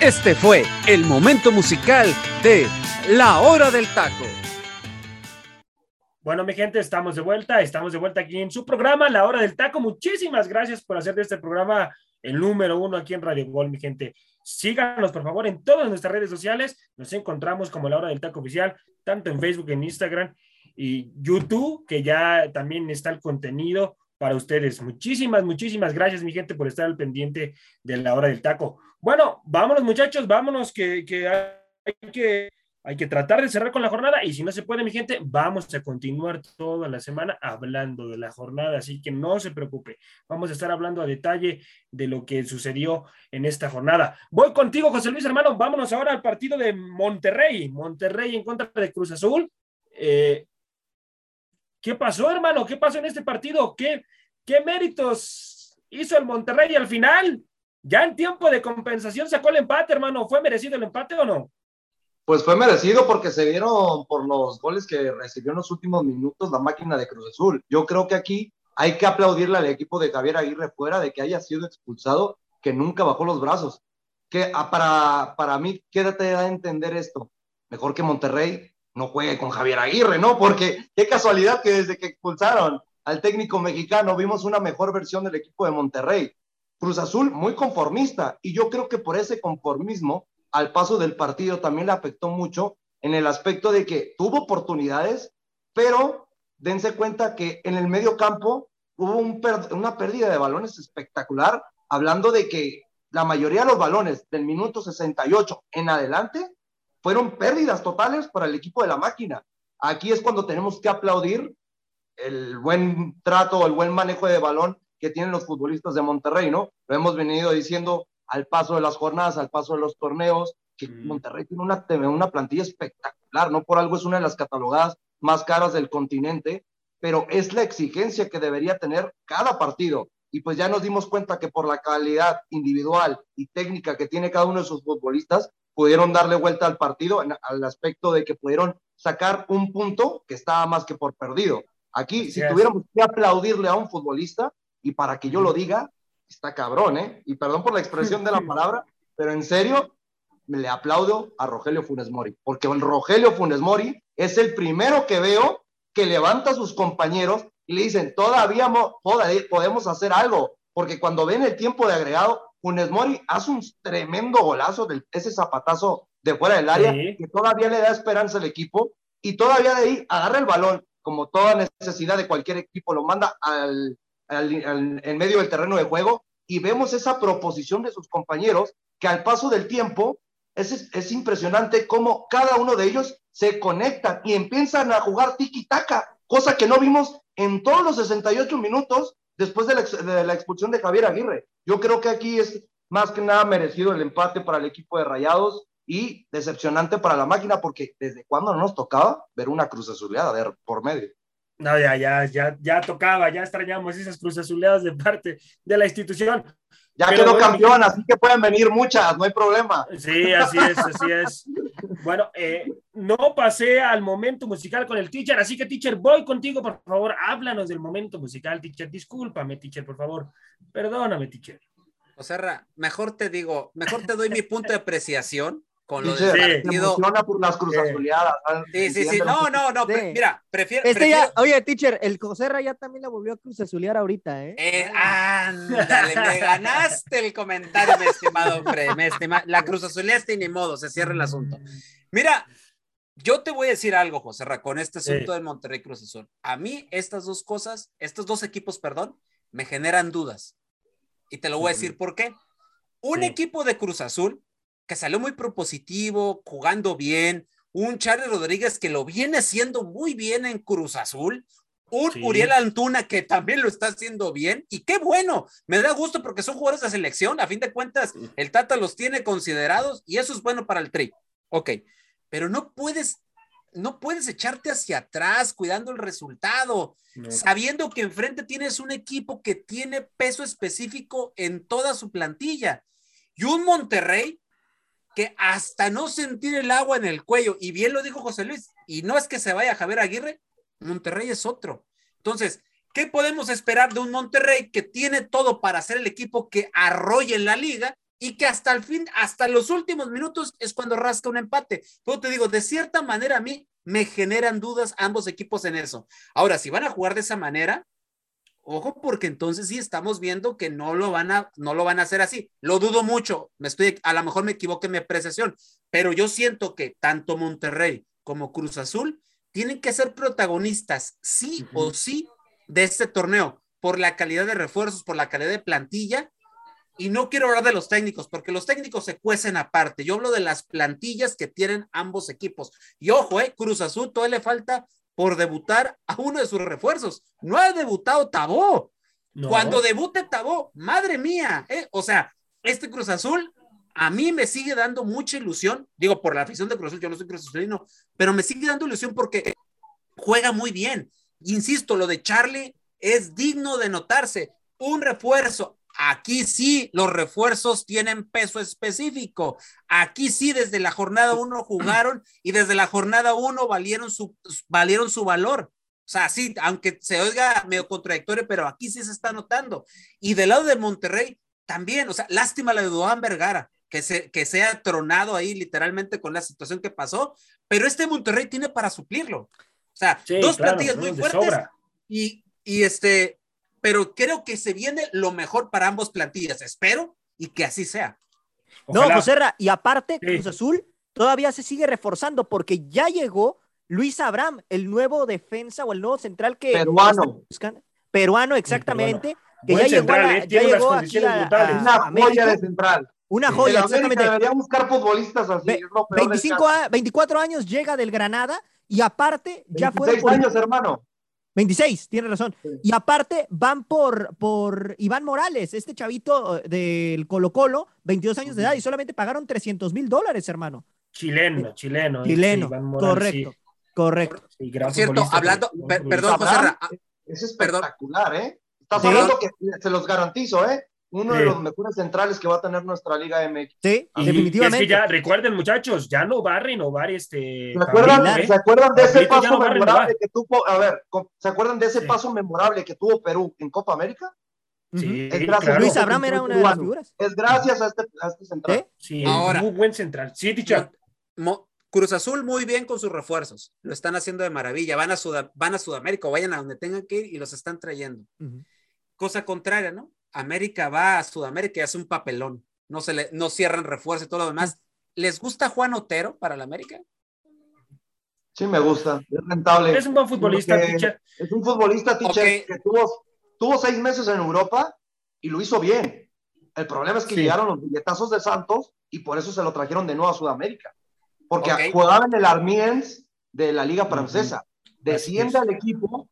Este fue el momento musical de La Hora del Taco. Bueno, mi gente, estamos de vuelta, estamos de vuelta aquí en su programa, La Hora del Taco. Muchísimas gracias por hacer de este programa el número uno aquí en Radio Gol, mi gente. Síganos, por favor, en todas nuestras redes sociales. Nos encontramos como La Hora del Taco Oficial, tanto en Facebook, en Instagram y YouTube, que ya también está el contenido para ustedes. Muchísimas, muchísimas gracias, mi gente, por estar al pendiente de La Hora del Taco. Bueno, vámonos muchachos, vámonos que, hay que hay que tratar de cerrar con la jornada y si no se puede, mi gente, vamos a continuar toda la semana hablando de la jornada, así que no se preocupe, vamos a estar hablando a detalle de lo que sucedió en esta jornada. Voy contigo, José Luis, hermano, vámonos ahora al partido de Monterrey, Monterrey en contra de Cruz Azul. Eh, ¿Qué pasó, hermano? ¿Qué pasó en este partido? ¿Qué, qué méritos hizo el Monterrey al final? Ya en tiempo de compensación sacó el empate, hermano. ¿Fue merecido el empate o no? Pues fue merecido porque se dieron por los goles que recibió en los últimos minutos la máquina de Cruz Azul. Yo creo que aquí hay que aplaudirle al equipo de Javier Aguirre fuera de que haya sido expulsado, que nunca bajó los brazos. Que ah, para, para mí, quédate a entender esto. Mejor que Monterrey no juegue con Javier Aguirre, ¿no? Porque qué casualidad que desde que expulsaron al técnico mexicano vimos una mejor versión del equipo de Monterrey. Cruz Azul muy conformista y yo creo que por ese conformismo al paso del partido también le afectó mucho en el aspecto de que tuvo oportunidades, pero dense cuenta que en el medio campo hubo una pérdida de balones espectacular, hablando de que la mayoría de los balones del minuto 68 en adelante fueron pérdidas totales para el equipo de la máquina. Aquí es cuando tenemos que aplaudir el buen trato, el buen manejo de balón que tienen los futbolistas de Monterrey, ¿no? Lo hemos venido diciendo al paso de las jornadas, al paso de los torneos, que Monterrey tiene una, una plantilla espectacular, no por algo es una de las catalogadas más caras del continente, pero es la exigencia que debería tener cada partido. y pues ya nos dimos cuenta que por la calidad individual y técnica que tiene cada uno de sus futbolistas, pudieron darle vuelta al partido en, al aspecto de que pudieron sacar un punto que estaba más que por perdido. Aquí, si tuviéramos que aplaudirle a un futbolista, y para que yo lo diga, está cabrón, ¿eh? Y perdón por la expresión de la palabra, pero en serio, me le aplaudo a Rogelio Funes Mori, porque el Rogelio Funes Mori es el primero que veo que levanta a sus compañeros y le dicen, todavía podemos hacer algo, porque cuando ven el tiempo de agregado, Funes Mori hace un tremendo golazo, de ese zapatazo de fuera del área, que todavía le da esperanza al equipo, y todavía de ahí agarra el balón, como toda necesidad de cualquier equipo, lo manda al, en medio del terreno de juego, y vemos esa proposición de sus compañeros, que al paso del tiempo, es, es impresionante cómo cada uno de ellos se conectan y empiezan a jugar tiki-taka, cosa que no vimos en todos los 68 minutos después de la, de la, expulsión de Javier Aguirre. Yo creo que aquí es más que nada merecido el empate para el equipo de Rayados y decepcionante para la máquina porque desde cuando no nos tocaba ver una cruz azuleada de, por medio. No, ya, ya, ya, ya tocaba, ya extrañamos esas cruces azuleadas de parte de la institución. Ya quedó campeón, así que pueden venir muchas, no hay problema. Sí, así es, así es. Bueno, eh, no pasé al momento musical con el teacher, así que teacher, voy contigo, por favor, háblanos del momento musical, teacher. Discúlpame, teacher, por favor. Perdóname, teacher. Oserra, mejor te digo, mejor te doy mi punto de apreciación con lo del partido. por las cruzas Sí, sí, sí. No, no, no. mira, prefiero. Este Ya, oye, teacher, el Joserra ya también la volvió a cruz azulear ahorita, ¿eh? eh ándale, me ganaste el comentario, mi estimado hombre. Me estima... La cruz azuleaste y ni modo, se cierra el asunto. Mira, yo te voy a decir algo, Joserra, con este asunto del Monterrey Cruz Azul. A mí, estas dos cosas, estos dos equipos, perdón, me generan dudas. Y te lo voy a decir por qué. Un equipo de Cruz Azul que salió muy propositivo, jugando bien, un Charles Rodríguez que lo viene haciendo muy bien en Cruz Azul, un Uriel Antuna que también lo está haciendo bien, y qué bueno, me da gusto porque son jugadores de selección, a fin de cuentas, el Tata los tiene considerados y eso es bueno para el tri. Ok, pero no puedes, no puedes echarte hacia atrás cuidando el resultado, sabiendo que enfrente tienes un equipo que tiene peso específico en toda su plantilla. Y un Monterrey que hasta no sentir el agua en el cuello, y bien lo dijo José Luis, y no es que se vaya Javier Aguirre, Monterrey es otro. Entonces, ¿qué podemos esperar de un Monterrey que tiene todo para ser el equipo que arrolle en la liga y que hasta el fin, hasta los últimos minutos es cuando rasca un empate? Pero te digo, de cierta manera a mí me generan dudas ambos equipos en eso. Ahora, si van a jugar de esa manera, Ojo, porque entonces sí estamos viendo que no lo van a, no lo van a hacer así. Lo dudo mucho. Me estoy, a lo mejor me equivoqué en mi apreciación, pero yo siento que tanto Monterrey como Cruz Azul tienen que ser protagonistas, sí o sí, de este torneo, por la calidad de refuerzos, por la calidad de plantilla. Y no quiero hablar de los técnicos, porque los técnicos se cuecen aparte. Yo hablo de las plantillas que tienen ambos equipos. Y ojo, eh, Cruz Azul todavía le falta por debutar a uno de sus refuerzos. No ha debutado Tabó. Cuando debute Tabó, madre mía, ¿eh? o sea, este Cruz Azul a mí me sigue dando mucha ilusión, digo, por la afición de Cruz Azul, yo no soy Cruz Azulino, pero me sigue dando ilusión porque juega muy bien. Insisto, lo de Charlie es digno de notarse. Un refuerzo Aquí sí, los refuerzos tienen peso específico. Aquí sí, desde la jornada uno jugaron y desde la jornada uno valieron su, valieron su valor. O sea, sí, aunque se oiga medio contradictorio, pero aquí sí se está notando. Y del lado de Monterrey, también, o sea, lástima la de Duan Vergara, que se, que sea tronado ahí literalmente con la situación que pasó, pero este Monterrey tiene para suplirlo. O sea, dos plantillas muy fuertes y, y este, pero creo que se viene lo mejor para ambos plantillas. Espero y que así sea. No, José y aparte, Cruz Azul todavía se sigue reforzando porque ya llegó Luis Abraham, el nuevo defensa o el nuevo central que. Peruano. Peruano, exactamente. Que ya llegó, ¿eh? ya llegó aquí a, Una joya de central. Una joya, exactamente. Debería buscar futbolistas así. 25 24 años llega del Granada y aparte ya fue. 26 años, hermano. 26, tiene razón. Y aparte van por, por Iván Morales, este chavito eh, del Colo Colo, 22 años de edad, y solamente pagaron 300 mil dólares, hermano. Chileno, eh, chileno. Chileno, correcto, correcto. cierto, hablando, perdón, José Es espectacular, ¿eh? Estás Sí. hablando que se los garantizo, ¿eh? Uno de los mejores centrales que va a tener nuestra Liga MX. Sí, Y definitivamente. Es que ya, recuerden, muchachos, ya no va a renovar este. ¿Se acuerdan, Pablito, ¿eh? ¿se acuerdan de ese paso no memorable que tuvo? A ver, ¿se acuerdan de ese Sí. paso memorable que tuvo Perú en Copa América? Sí, Es gracias claro. Luis Abraham era una de las figuras. Es gracias a este, a este central. ¿Eh? Sí, Ahora. muy buen central. Sí, Ticha. Mo- Cruz Azul muy bien con sus refuerzos, lo están haciendo de maravilla, van a, Suda- van a Sudamérica o vayan a donde tengan que ir y los están trayendo. Cosa contraria, ¿no? América va a Sudamérica y hace un papelón, no, se le, no cierran refuerzos y todo lo demás. ¿Les gusta Juan Otero para la América? Sí, me gusta. Es rentable. Es un buen futbolista. Es un futbolista, teacher, Ok. que tuvo, tuvo seis meses en Europa y lo hizo bien. El problema es que Sí. llegaron los billetazos de Santos y por eso se lo trajeron de nuevo a Sudamérica. Porque Ok. jugaba en el Armiens de la Liga Francesa. Desciende al equipo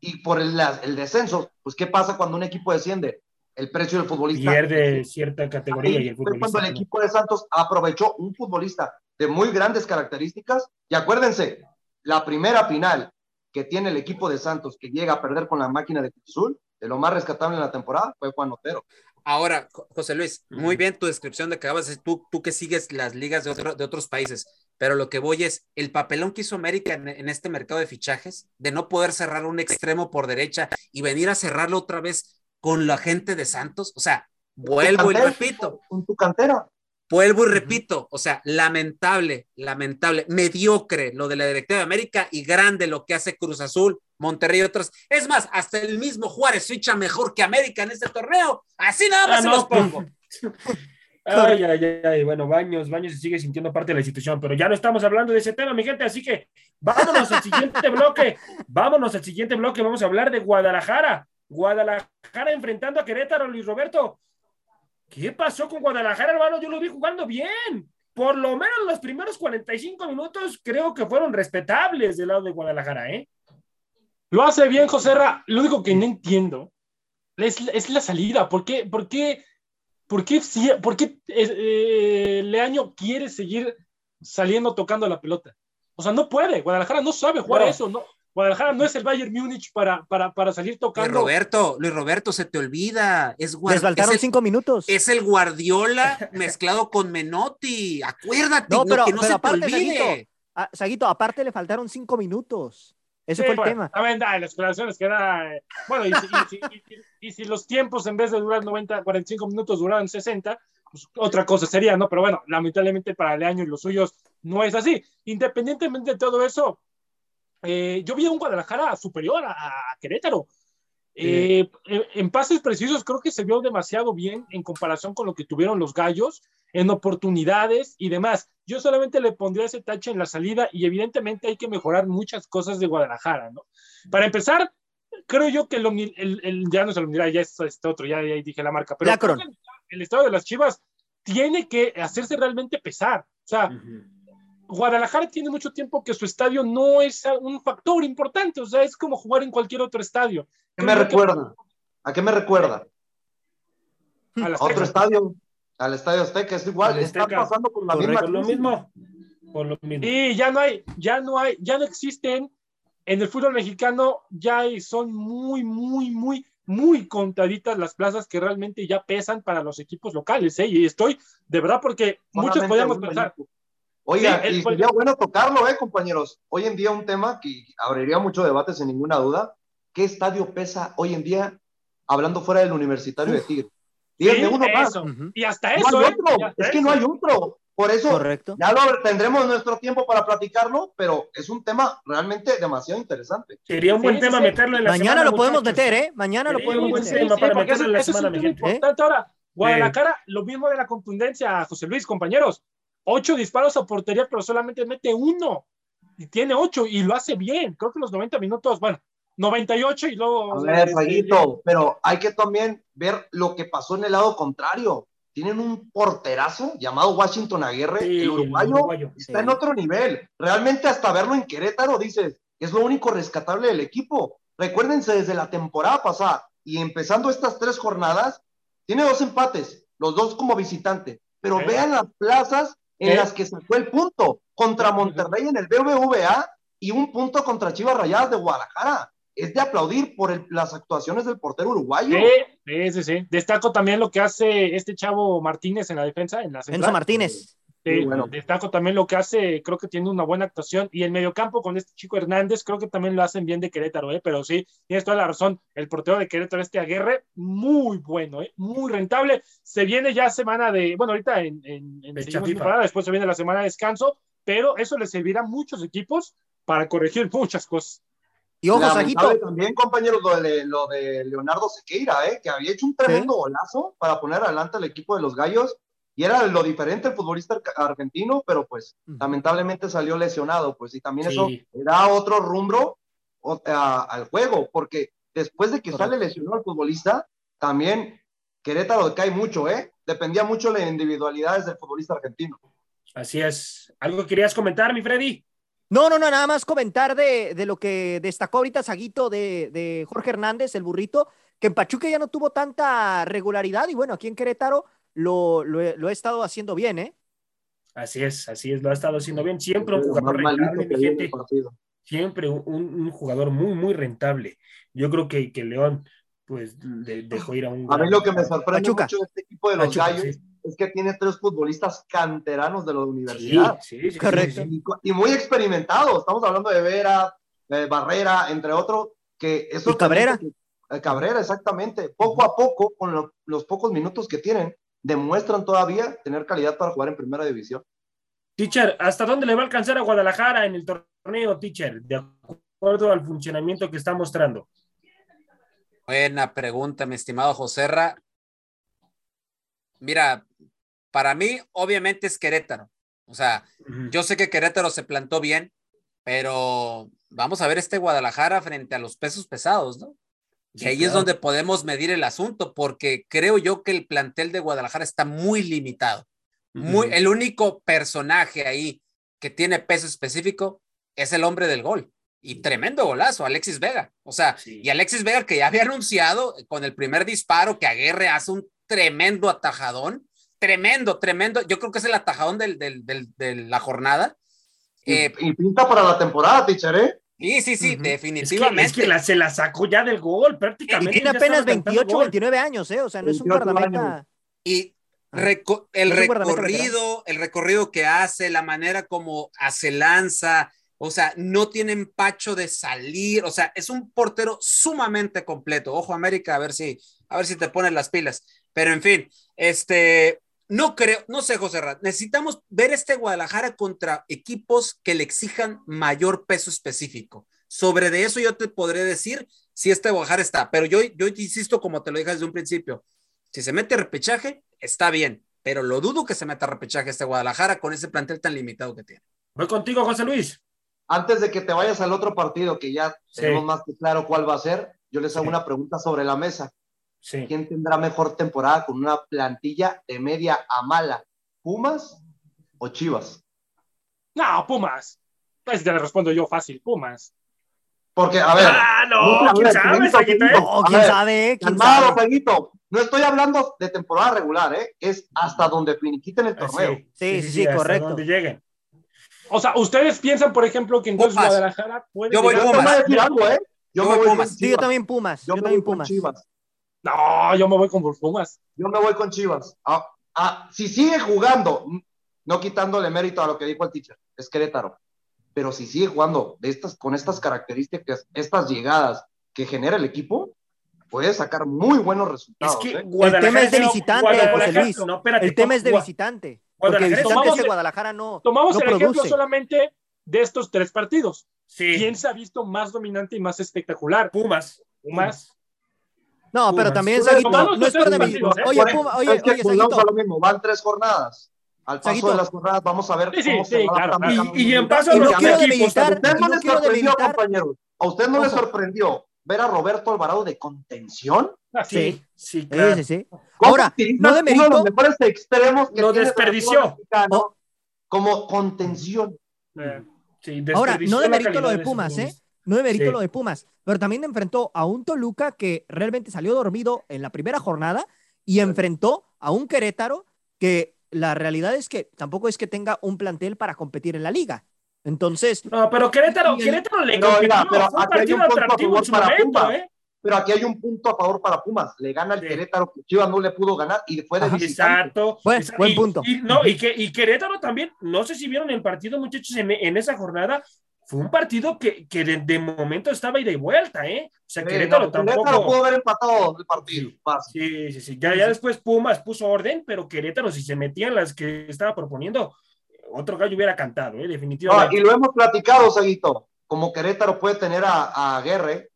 y por el, el descenso, pues ¿qué pasa cuando un equipo desciende? El precio del futbolista Pierde cierta categoría Ahí y el fue futbolista. cuando el no. equipo de Santos aprovechó un futbolista de muy grandes características. Y acuérdense, la primera final que tiene el equipo de Santos que llega a perder con la máquina de Cruz Azul, de lo más rescatable en la temporada, fue Juan Otero. Ahora, Jo- José Luis, muy bien tu descripción de que acabas tú, tú que sigues las ligas de, otro- de otros países, pero lo que voy es el papelón que hizo América en, en este mercado de fichajes, de no poder cerrar un extremo por derecha y venir a cerrarlo otra vez con la gente de Santos, o sea, vuelvo y repito, Con tu cantera. vuelvo y repito, o sea, lamentable, lamentable, mediocre lo de la directiva de América y grande lo que hace Cruz Azul, Monterrey y otros. Es más, hasta el mismo Juárez ficha mejor que América en este torneo. Así nada más Ah, se no, los pongo. Ay, ay, ay, bueno, Baños, Baños se sigue sintiendo parte de la institución, pero ya no estamos hablando de ese tema, mi gente, así que vámonos al siguiente bloque, vámonos al siguiente bloque, vamos a hablar de Guadalajara, Guadalajara enfrentando a Querétaro, Luis Roberto. ¿Qué pasó con Guadalajara, hermano? Yo lo vi jugando bien. Por lo menos los primeros 45 minutos creo que fueron respetables del lado de Guadalajara, ¿eh? Lo hace bien, José Ra. Lo único que no entiendo es, es la salida. ¿Por qué, por qué, por qué, si- por qué eh, eh, Leaño quiere seguir saliendo tocando la pelota? O sea, no puede. Guadalajara no sabe jugar No. eso. No. Guadalajara no es el Bayern Múnich para, para, para salir Luis tocando. Roberto, Luis Roberto, se te olvida. Es, Les faltaron es, el, cinco minutos. es el Guardiola mezclado con Menotti. Acuérdate, No, no, pero- que no pero se te aparte, olvide. Saguito, Ah, Saguito, aparte le faltaron cinco minutos. Ese Sí, fue el tema. A ver, da, las declaraciones que da. eh, bueno, y si, y si- y y si los tiempos en vez de durar 90, 45 minutos duraran 60, pues otra cosa sería, ¿no? Pero bueno, lamentablemente para Leaño y los suyos no es así. Independientemente de todo eso, eh, yo vi a un Guadalajara superior a, a Querétaro. Eh, en- en pases precisos creo que se vio demasiado bien en comparación con lo que tuvieron los gallos en oportunidades y demás. Yo solamente le pondría ese tache en la salida y evidentemente hay que mejorar muchas cosas de Guadalajara, ¿no? Para empezar, creo yo que el, el- el- ya no se lo ya es este otro, ya, ya dije la marca, pero Lacron. que el estado de las Chivas tiene que hacerse realmente pesar. O sea, Guadalajara tiene mucho tiempo que su estadio no es un factor importante, o sea, es como jugar en cualquier otro estadio. ¿Qué me que- recuerda? ¿A qué me recuerda? A A otro estadio. Al estadio Azteca. Es igual. Están Azteca. pasando por la Correcto. misma Por lo mismo, por lo mismo. Y ya no hay, ya no hay, ya no existen en el fútbol mexicano, ya hay- son muy, muy, muy, muy contaditas las plazas que realmente ya pesan para los equipos locales, ¿eh? Y estoy, de verdad, porque muchos Solamente podríamos un pensar. Oiga, Sí, y sería bueno tocarlo, ¿eh, compañeros? Hoy en día un tema que abriría mucho debate sin ninguna duda. ¿Qué estadio pesa hoy en día, hablando fuera del universitario de Tigre? Díganme sí, uno más. eso, Ujú. y hasta No eso, hay ¿eh? otro. Hasta Es que eso. no hay otro. Por eso Correcto. ya lo tendremos nuestro tiempo para platicarlo, pero es un tema realmente demasiado interesante. Sería un buen Sí, tema meterlo en la Mañana semana, lo podemos muchachos. meter, ¿eh? Mañana lo podemos sí, meter. para meterlo eso, en la eso es semana, un tema importante. Ahora, Guadalajara, lo mismo de la contundencia, José Luis, compañeros. Ocho disparos a portería, pero solamente mete uno. Y tiene ocho y lo hace bien. Creo que los 90 minutos, bueno, 98 y luego. A ver, Saguito, pero hay que también ver lo que pasó en el lado contrario. Tienen un porterazo llamado Washington Aguirre, Sí, el uruguayo, uruguayo. está Sí. en otro nivel. Realmente hasta verlo en Querétaro, dices, es lo único rescatable del equipo. Recuérdense desde la temporada pasada y empezando estas tres jornadas, tiene dos empates, los dos como visitante, pero vean las plazas en las que sacó el punto contra Monterrey en el BBVA y un punto contra Chivas Rayadas de Guadalajara. es de aplaudir por el- las actuaciones del portero uruguayo. Sí, sí, sí. Destaco también lo que hace este chavo Martínez en la defensa, en la central. Enzo Martínez. Bueno. Destaco también lo que hace, creo que tiene una buena actuación. Y el mediocampo con este chico Hernández, creo que también lo hacen bien de Querétaro, ¿eh? pero sí, tienes toda la razón. El portero de Querétaro, este Aguirre, muy bueno, ¿eh? muy rentable. Se viene ya semana de, bueno, ahorita en, en, en temporada, después se viene la semana de descanso, pero eso le servirá a muchos equipos para corregir muchas cosas. Y ojo, Saguito. también, compañeros, lo de, lo de Leonardo Sequeira, ¿eh? que había hecho un tremendo golazo para poner adelante al equipo de los Gallos. Y era lo diferente el futbolista argentino, pero pues Ujú. lamentablemente salió lesionado, pues, y también Sí. eso da otro rumbo o- a- al juego, porque después de que Correcto. sale lesionado el futbolista, también Querétaro cae mucho, ¿eh? Dependía mucho de las individualidades del futbolista argentino. Así es. ¿Algo querías comentar, mi Freddy? No, no, no, nada más comentar de, de lo que destacó ahorita Saguito de, de Jorge Hernández, el burrito, que en Pachuca ya no tuvo tanta regularidad y bueno, aquí en Querétaro lo, lo, he- lo he estado haciendo bien, ¿eh? Así es, así es, lo ha estado haciendo bien. Siempre un jugador rentable, que mi gente. Siempre un, un jugador muy, muy rentable. Yo creo que, que León, pues, le dejó ir a un. A mí lo que me sorprende Pachuca. mucho de este equipo de los Pachuca, Gallos sí. es que tiene tres futbolistas canteranos de la universidad. sí, sí, sí, Correcto. sí, sí. y, muy experimentados. Estamos hablando de Vera, de Barrera, entre otros, que eso Y Cabrera. Cabrera, exactamente. Poco a poco, con lo- los pocos minutos que tienen, demuestran todavía tener calidad para jugar en primera división. Teacher, ¿hasta dónde le va a alcanzar a Guadalajara en el torneo, teacher? De acuerdo al funcionamiento que está mostrando. Buena pregunta, mi estimado Joserra. Mira, para mí, obviamente es Querétaro. O sea, yo sé que Querétaro se plantó bien, pero vamos a ver este Guadalajara frente a los pesos pesados, ¿no? Y Sí, ahí es donde podemos medir el asunto, porque creo yo que el plantel de Guadalajara está muy limitado. Muy, el único personaje ahí que tiene peso específico es el hombre del gol. Y tremendo golazo, Alexis Vega. O sea, Sí. y Alexis Vega que ya había anunciado con el primer disparo que Aguirre hace un tremendo atajadón. Tremendo, tremendo. Yo creo que es el atajadón del, del- del- de la jornada. Y- Eh, y, pinta para la temporada, teacher, sí, sí, sí, Ujú. Es que, definitivamente. es que la- se la sacó ya del gol, Y prácticamente. tiene apenas estaba cantando 28, gol. 29 años, ¿eh? O sea, no es un 28 guardameta. Y Ah. reco- el un recorrido, el recorrido que hace, la manera como hace lanza, o sea, no tiene empacho de salir, o sea, es un portero sumamente completo. Ojo, América, a ver si, a ver si te pones las pilas. Pero en fin, este, no creo, no sé, José Rat, necesitamos ver este Guadalajara contra equipos que le exijan mayor peso específico. Sobre de eso yo te podré decir si este Guadalajara está, pero yo, yo insisto, como te lo dije desde un principio, si se mete repechaje, está bien, pero lo dudo que se meta repechaje este Guadalajara con ese plantel tan limitado que tiene. Voy contigo, José Luis. Antes de que te vayas al otro partido, que ya Sí. tenemos más que claro cuál va a ser, yo les hago Sí. una pregunta sobre la mesa. Sí. ¿Quién tendrá mejor temporada con una plantilla de media a mala? ¿Pumas o Chivas? No, Pumas. Pues te le respondo yo fácil, Pumas. Porque, a ver, Ah, no, quién sabe, ¿eh? No, quién sabe, quién calmado, sabe. Peguito. No estoy hablando de temporada regular, ¿eh? Es hasta donde finiquiten el torneo. Sí, sí, sí, hasta correcto. donde lleguen. O sea, ¿ustedes piensan, por ejemplo, que entonces Pumas. Guadalajara puede. Yo voy Pumas. algo, ¿eh? Yo, Yo me voy Pumas. Sí, yo también Pumas. Yo Yo, también Pumas. Chivas. No, yo me voy con Pumas. Yo me voy con Chivas. Ah, ah, si sigue jugando, no quitándole mérito a lo que dijo el teacher, es Querétaro. Pero si sigue jugando de estas, con estas características, estas llegadas que genera el equipo, puede sacar muy buenos Es resultados. que ¿eh? Guadalajara tema es de visitante, José Luis. No, espérate, El tema es de visitante. Porque es- visitante Tomamos es el- Guadalajara no, Tomamos no el ejemplo solamente de estos tres partidos. Sí, ¿Quién se ha visto más dominante y más espectacular? Pumas. Pumas. No, pero también, Saguito, no es por de ¿eh? Oye, Por- Puma, oye, es que oye, Saguito. a lo mismo, van tres jornadas. Al paso Saguito. de las jornadas vamos a ver Sí, sí, cómo sí, se va claro, Y, y en paso Y a no los quiero equipos demeritar- ¿A usted no no le sorprendió, compañeros? ¿A usted no le Ojo. sorprendió ver a Roberto Alvarado de contención? Sí, sí, Sí, claro. sí, sí. ¿Cómo Ahora, no uno de demerito- los mejores extremos que Lo tiene desperdició. mexicano Oh. como contención. Eh, sí, Ahora, desperdició no la demerito lo de Pumas, ¿eh? No demerito Sí. lo de Pumas, pero también enfrentó a un Toluca que realmente salió dormido en la primera jornada y enfrentó a un Querétaro que la realidad es que tampoco es que tenga un plantel para competir en la liga. Entonces. No, pero Querétaro, Querétaro le pero, compitió, pero fue aquí hay un punto a favor para momento, Pumas. ¿eh? Pero aquí hay un punto a favor para Pumas. Le gana el Sí. Querétaro, que Chivas no le pudo ganar y fue de Ajá. Exacto. Buen- exacto. buen Y- punto. Y, no, y, que, y Querétaro también, no sé si vieron el partido, muchachos, en, en esa jornada, fue un partido que, que de, de momento estaba ida y vuelta, ¿eh? O sea, Sí, Querétaro no, tampoco. Querétaro pudo haber empatado el partido. fácil. Sí, sí, sí. Ya, ya después Pumas puso orden, pero Querétaro, si se metía en las que estaba proponiendo, otro gallo hubiera cantado, ¿eh? Definitivamente. y lo hemos platicado, Saguito. Como Querétaro puede tener a, a Guerre,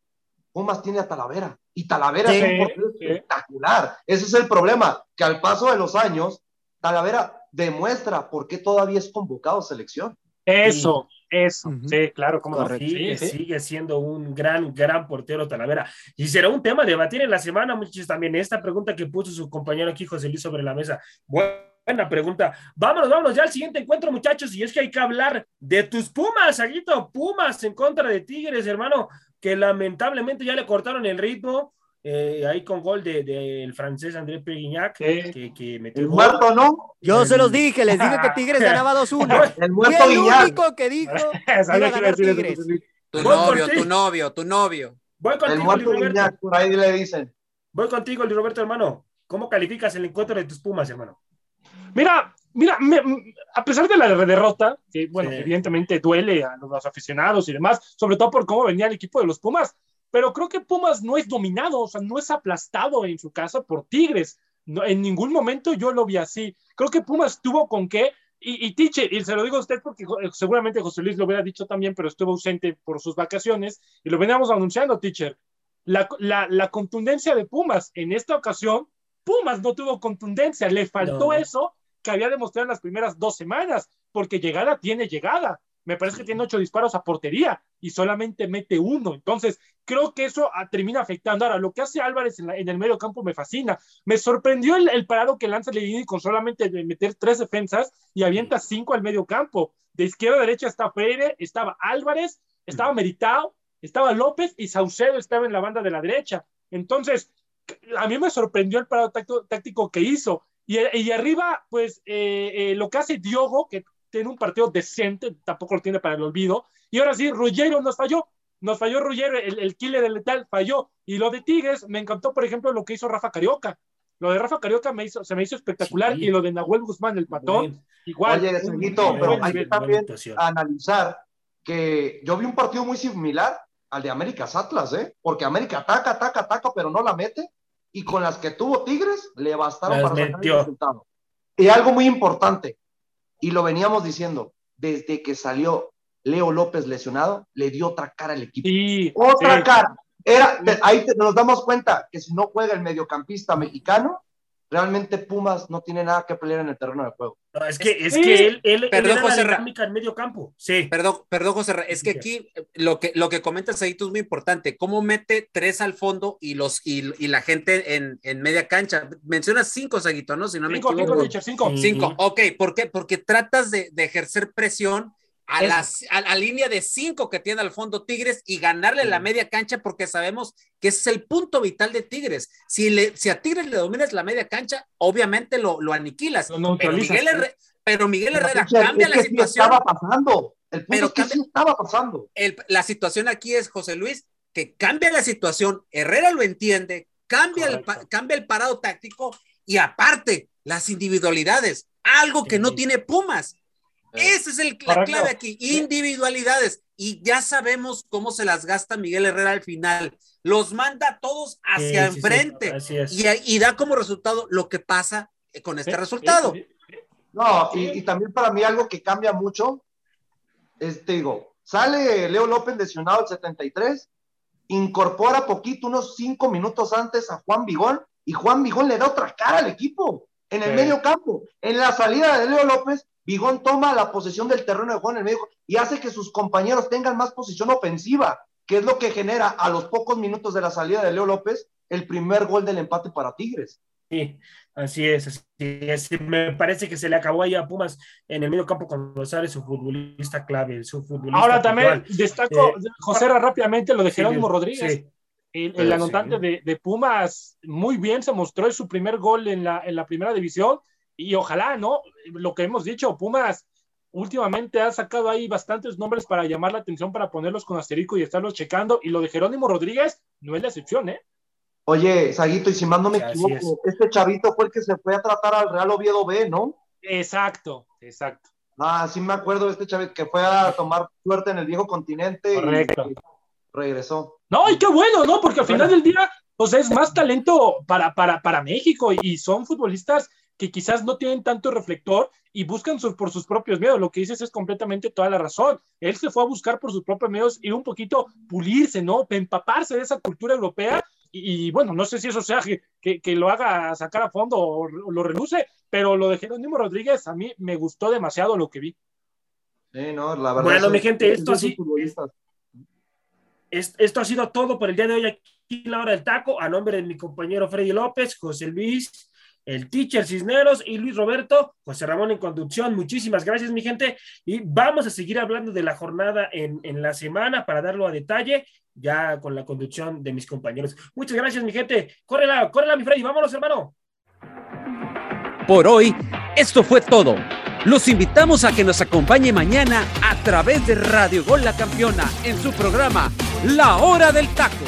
Pumas tiene a Talavera. Y Talavera Sí, es un sí. espectacular. Ese es el problema, que al paso de los años, Talavera demuestra por qué todavía es convocado a selección. Eso, eso. Sí, claro, cómo no. Sigue, Sí, sí. sigue siendo un gran, gran portero Talavera. Y será un tema a debatir en la semana, muchachos, también. Esta pregunta que puso su compañero aquí, José Luis, sobre la mesa. Buena pregunta. Vámonos, vámonos ya al siguiente encuentro, muchachos. Y es que hay que hablar de tus Pumas, Aguito. Pumas en contra de Tigres, hermano, que lamentablemente ya le cortaron el ritmo. Eh, ahí con gol del de, del francés André Perignac, Sí. que, que metió El gol. muerto, ¿no? Yo se los dije, les dije que Tigres ganaba 2-1. El muerto el Guiñac. único que dijo Sabía que iba a decir Tigres. Tu Voy novio, contigo. tu novio, tu novio. Voy El contigo, muerto Luis Roberto. Guiñac, por ahí le dicen. Voy contigo, Luis Roberto, hermano. ¿Cómo calificas el encuentro de tus Pumas, hermano? Mira, mira, me- a pesar de la derrota, que bueno, Sí. evidentemente duele a los, los aficionados y demás, sobre todo por cómo venía el equipo de los Pumas, pero creo que Pumas no es dominado, o sea, no es aplastado en su casa por Tigres. No, en ningún momento yo lo vi así. Creo que Pumas tuvo con qué, y, y Tiche, y se lo digo a usted porque jo- seguramente José Luis lo hubiera dicho también, pero estuvo ausente por sus vacaciones, y lo veníamos anunciando, Teacher. La, la, la contundencia de Pumas en esta ocasión, Pumas no tuvo contundencia, le faltó No. eso que había demostrado en las primeras dos semanas, porque llegada tiene llegada. Me parece que tiene ocho disparos a portería y solamente mete uno. Entonces, creo que eso ah, termina afectando. Ahora, lo que hace Álvarez en, la- en el medio campo me fascina. Me sorprendió el, el parado que lanza Levini con solamente meter tres defensas y avienta cinco al medio campo. De izquierda a derecha está Freire, estaba Álvarez, estaba Meritao, estaba López y Saucedo estaba en la banda de la derecha. Entonces, a mí me sorprendió el parado táctico, táctico que hizo. Y, y arriba, pues, eh, eh, lo que hace Diogo, que tiene un partido decente, tampoco lo tiene para el olvido. Y ahora sí, Ruggiero nos falló. Nos falló Ruggiero, el, el killer del letal falló. Y lo de Tigres, me encantó, por ejemplo, lo que hizo Rafa Carioca. Lo de Rafa Carioca me hizo, se me hizo espectacular. Sí. Y lo de Nahuel Guzmán, el patón, igual. Oye, un pero hay que también analizar que yo vi un partido muy similar al de Américas Atlas, ¿eh? Porque América ataca, ataca, ataca, pero no la mete. Y con las que tuvo Tigres, le bastaron Las para sacar el resultado. Y algo muy importante, y lo veníamos diciendo, desde que salió Leo López lesionado, le dio otra cara al equipo. Sí, Otra sí. cara. Era, ahí te- nos damos cuenta que si no juega el mediocampista mexicano, realmente Pumas no tiene nada que pelear en el terreno de juego. No, es que, es Sí. que él, él, él Perdón, era la José dinámica en medio campo. Sí. Perdón, perdón, José, Ra- es que aquí eh, lo que, lo que comentas ahí tú es muy importante. ¿Cómo mete tres al fondo y los y, y la gente en, en media cancha? Mencionas cinco, Saguito, ¿no? Si no me Cinco, equivoco. cinco, cinco. Cinco, ok, ¿por qué? Porque tratas de, de ejercer presión a, las, a la línea de cinco que tiene al fondo Tigres y ganarle la media cancha porque sabemos que ese es el punto vital de Tigres. Si, le, si a Tigres le dominas la media cancha, obviamente lo, lo aniquilas. Lo Pero neutralizas, Miguel, sí. Herre- pero Miguel Pero, Herrera teacher, cambia es la sí situación. estaba pasando. El punto Pero es que cambia- sí estaba pasando. El- la situación aquí es, José Luis, que cambia la situación, Herrera lo entiende, cambia el, cambia el parado táctico y aparte las individualidades, algo que no Sí. tiene Pumas. Esa es el- la Correcto. clave aquí, individualidades. Y ya sabemos cómo se las gasta Miguel Herrera al final. Los manda a todos hacia Sí, sí, sí, enfrente así es. y, y da como resultado lo que pasa eh, con este Sí, resultado. sí, sí. No, y, y también para mí algo que cambia mucho es, te digo, sale Leo López lesionado el 73, incorpora poquito, unos cinco minutos antes a Juan Vigón, y Juan Vigón le da otra cara al equipo en el Sí. medio campo. En la salida de Leo López, Vigón toma la posesión del terreno de juego en el medio y hace que sus compañeros tengan más posición ofensiva, que es lo que genera a los pocos minutos de la salida de Leo López el primer gol del empate para Tigres. Sí, así es, así es. Me parece que se le acabó ahí a Pumas en el medio campo con Rosales, su futbolista clave, su futbolista. Ahora también destaco, Eh, José, Ra, rápidamente lo de Sí, Jerónimo Rodríguez. sí. El, sí. anotante de, de Pumas muy bien se mostró en su primer gol en la, en la primera división y ojalá, ¿no? Lo que hemos dicho, Pumas últimamente ha sacado ahí bastantes nombres para llamar la atención, para ponerlos con asterisco y estarlos checando. Y lo de Jerónimo Rodríguez no es la excepción, ¿eh? Oye, Saguito, y si más no me equivoco, este chavito fue el que se fue a tratar al Real Oviedo B, ¿no? Exacto, exacto. Ah, sí me acuerdo de este chavito que fue a tomar suerte en el viejo continente Correcto. y regresó. No, y qué bueno, ¿no? Porque al final del día, pues es más talento para, para, para México y son futbolistas que quizás no tienen tanto reflector y buscan por sus propios medios. Lo que dices es completamente toda la razón. Él se fue a buscar por sus propios medios y un poquito pulirse, ¿no? Empaparse de esa cultura europea. Y, bueno, no sé si eso sea que, que, lo haga sacar a fondo o, lo reluce, pero lo de Jerónimo Rodríguez a mí me gustó demasiado lo que vi. Sí, no, la verdad. Bueno, mi gente, esto así. esto ha sido todo por el día de hoy aquí en la hora del taco. A nombre de mi compañero Freddy López, José Luis el teacher Cisneros y Luis Roberto, José Ramón en conducción. Muchísimas gracias, mi gente. Y vamos a seguir hablando de la jornada en, la semana para darlo a detalle, ya con la conducción de mis compañeros. Muchas gracias, mi gente. Córrela, córrela, mi Freddy. Vámonos, hermano. Por hoy, esto fue todo. Los invitamos a que nos acompañe mañana a través de Radio Gol La Campeona en su programa La Hora del Taco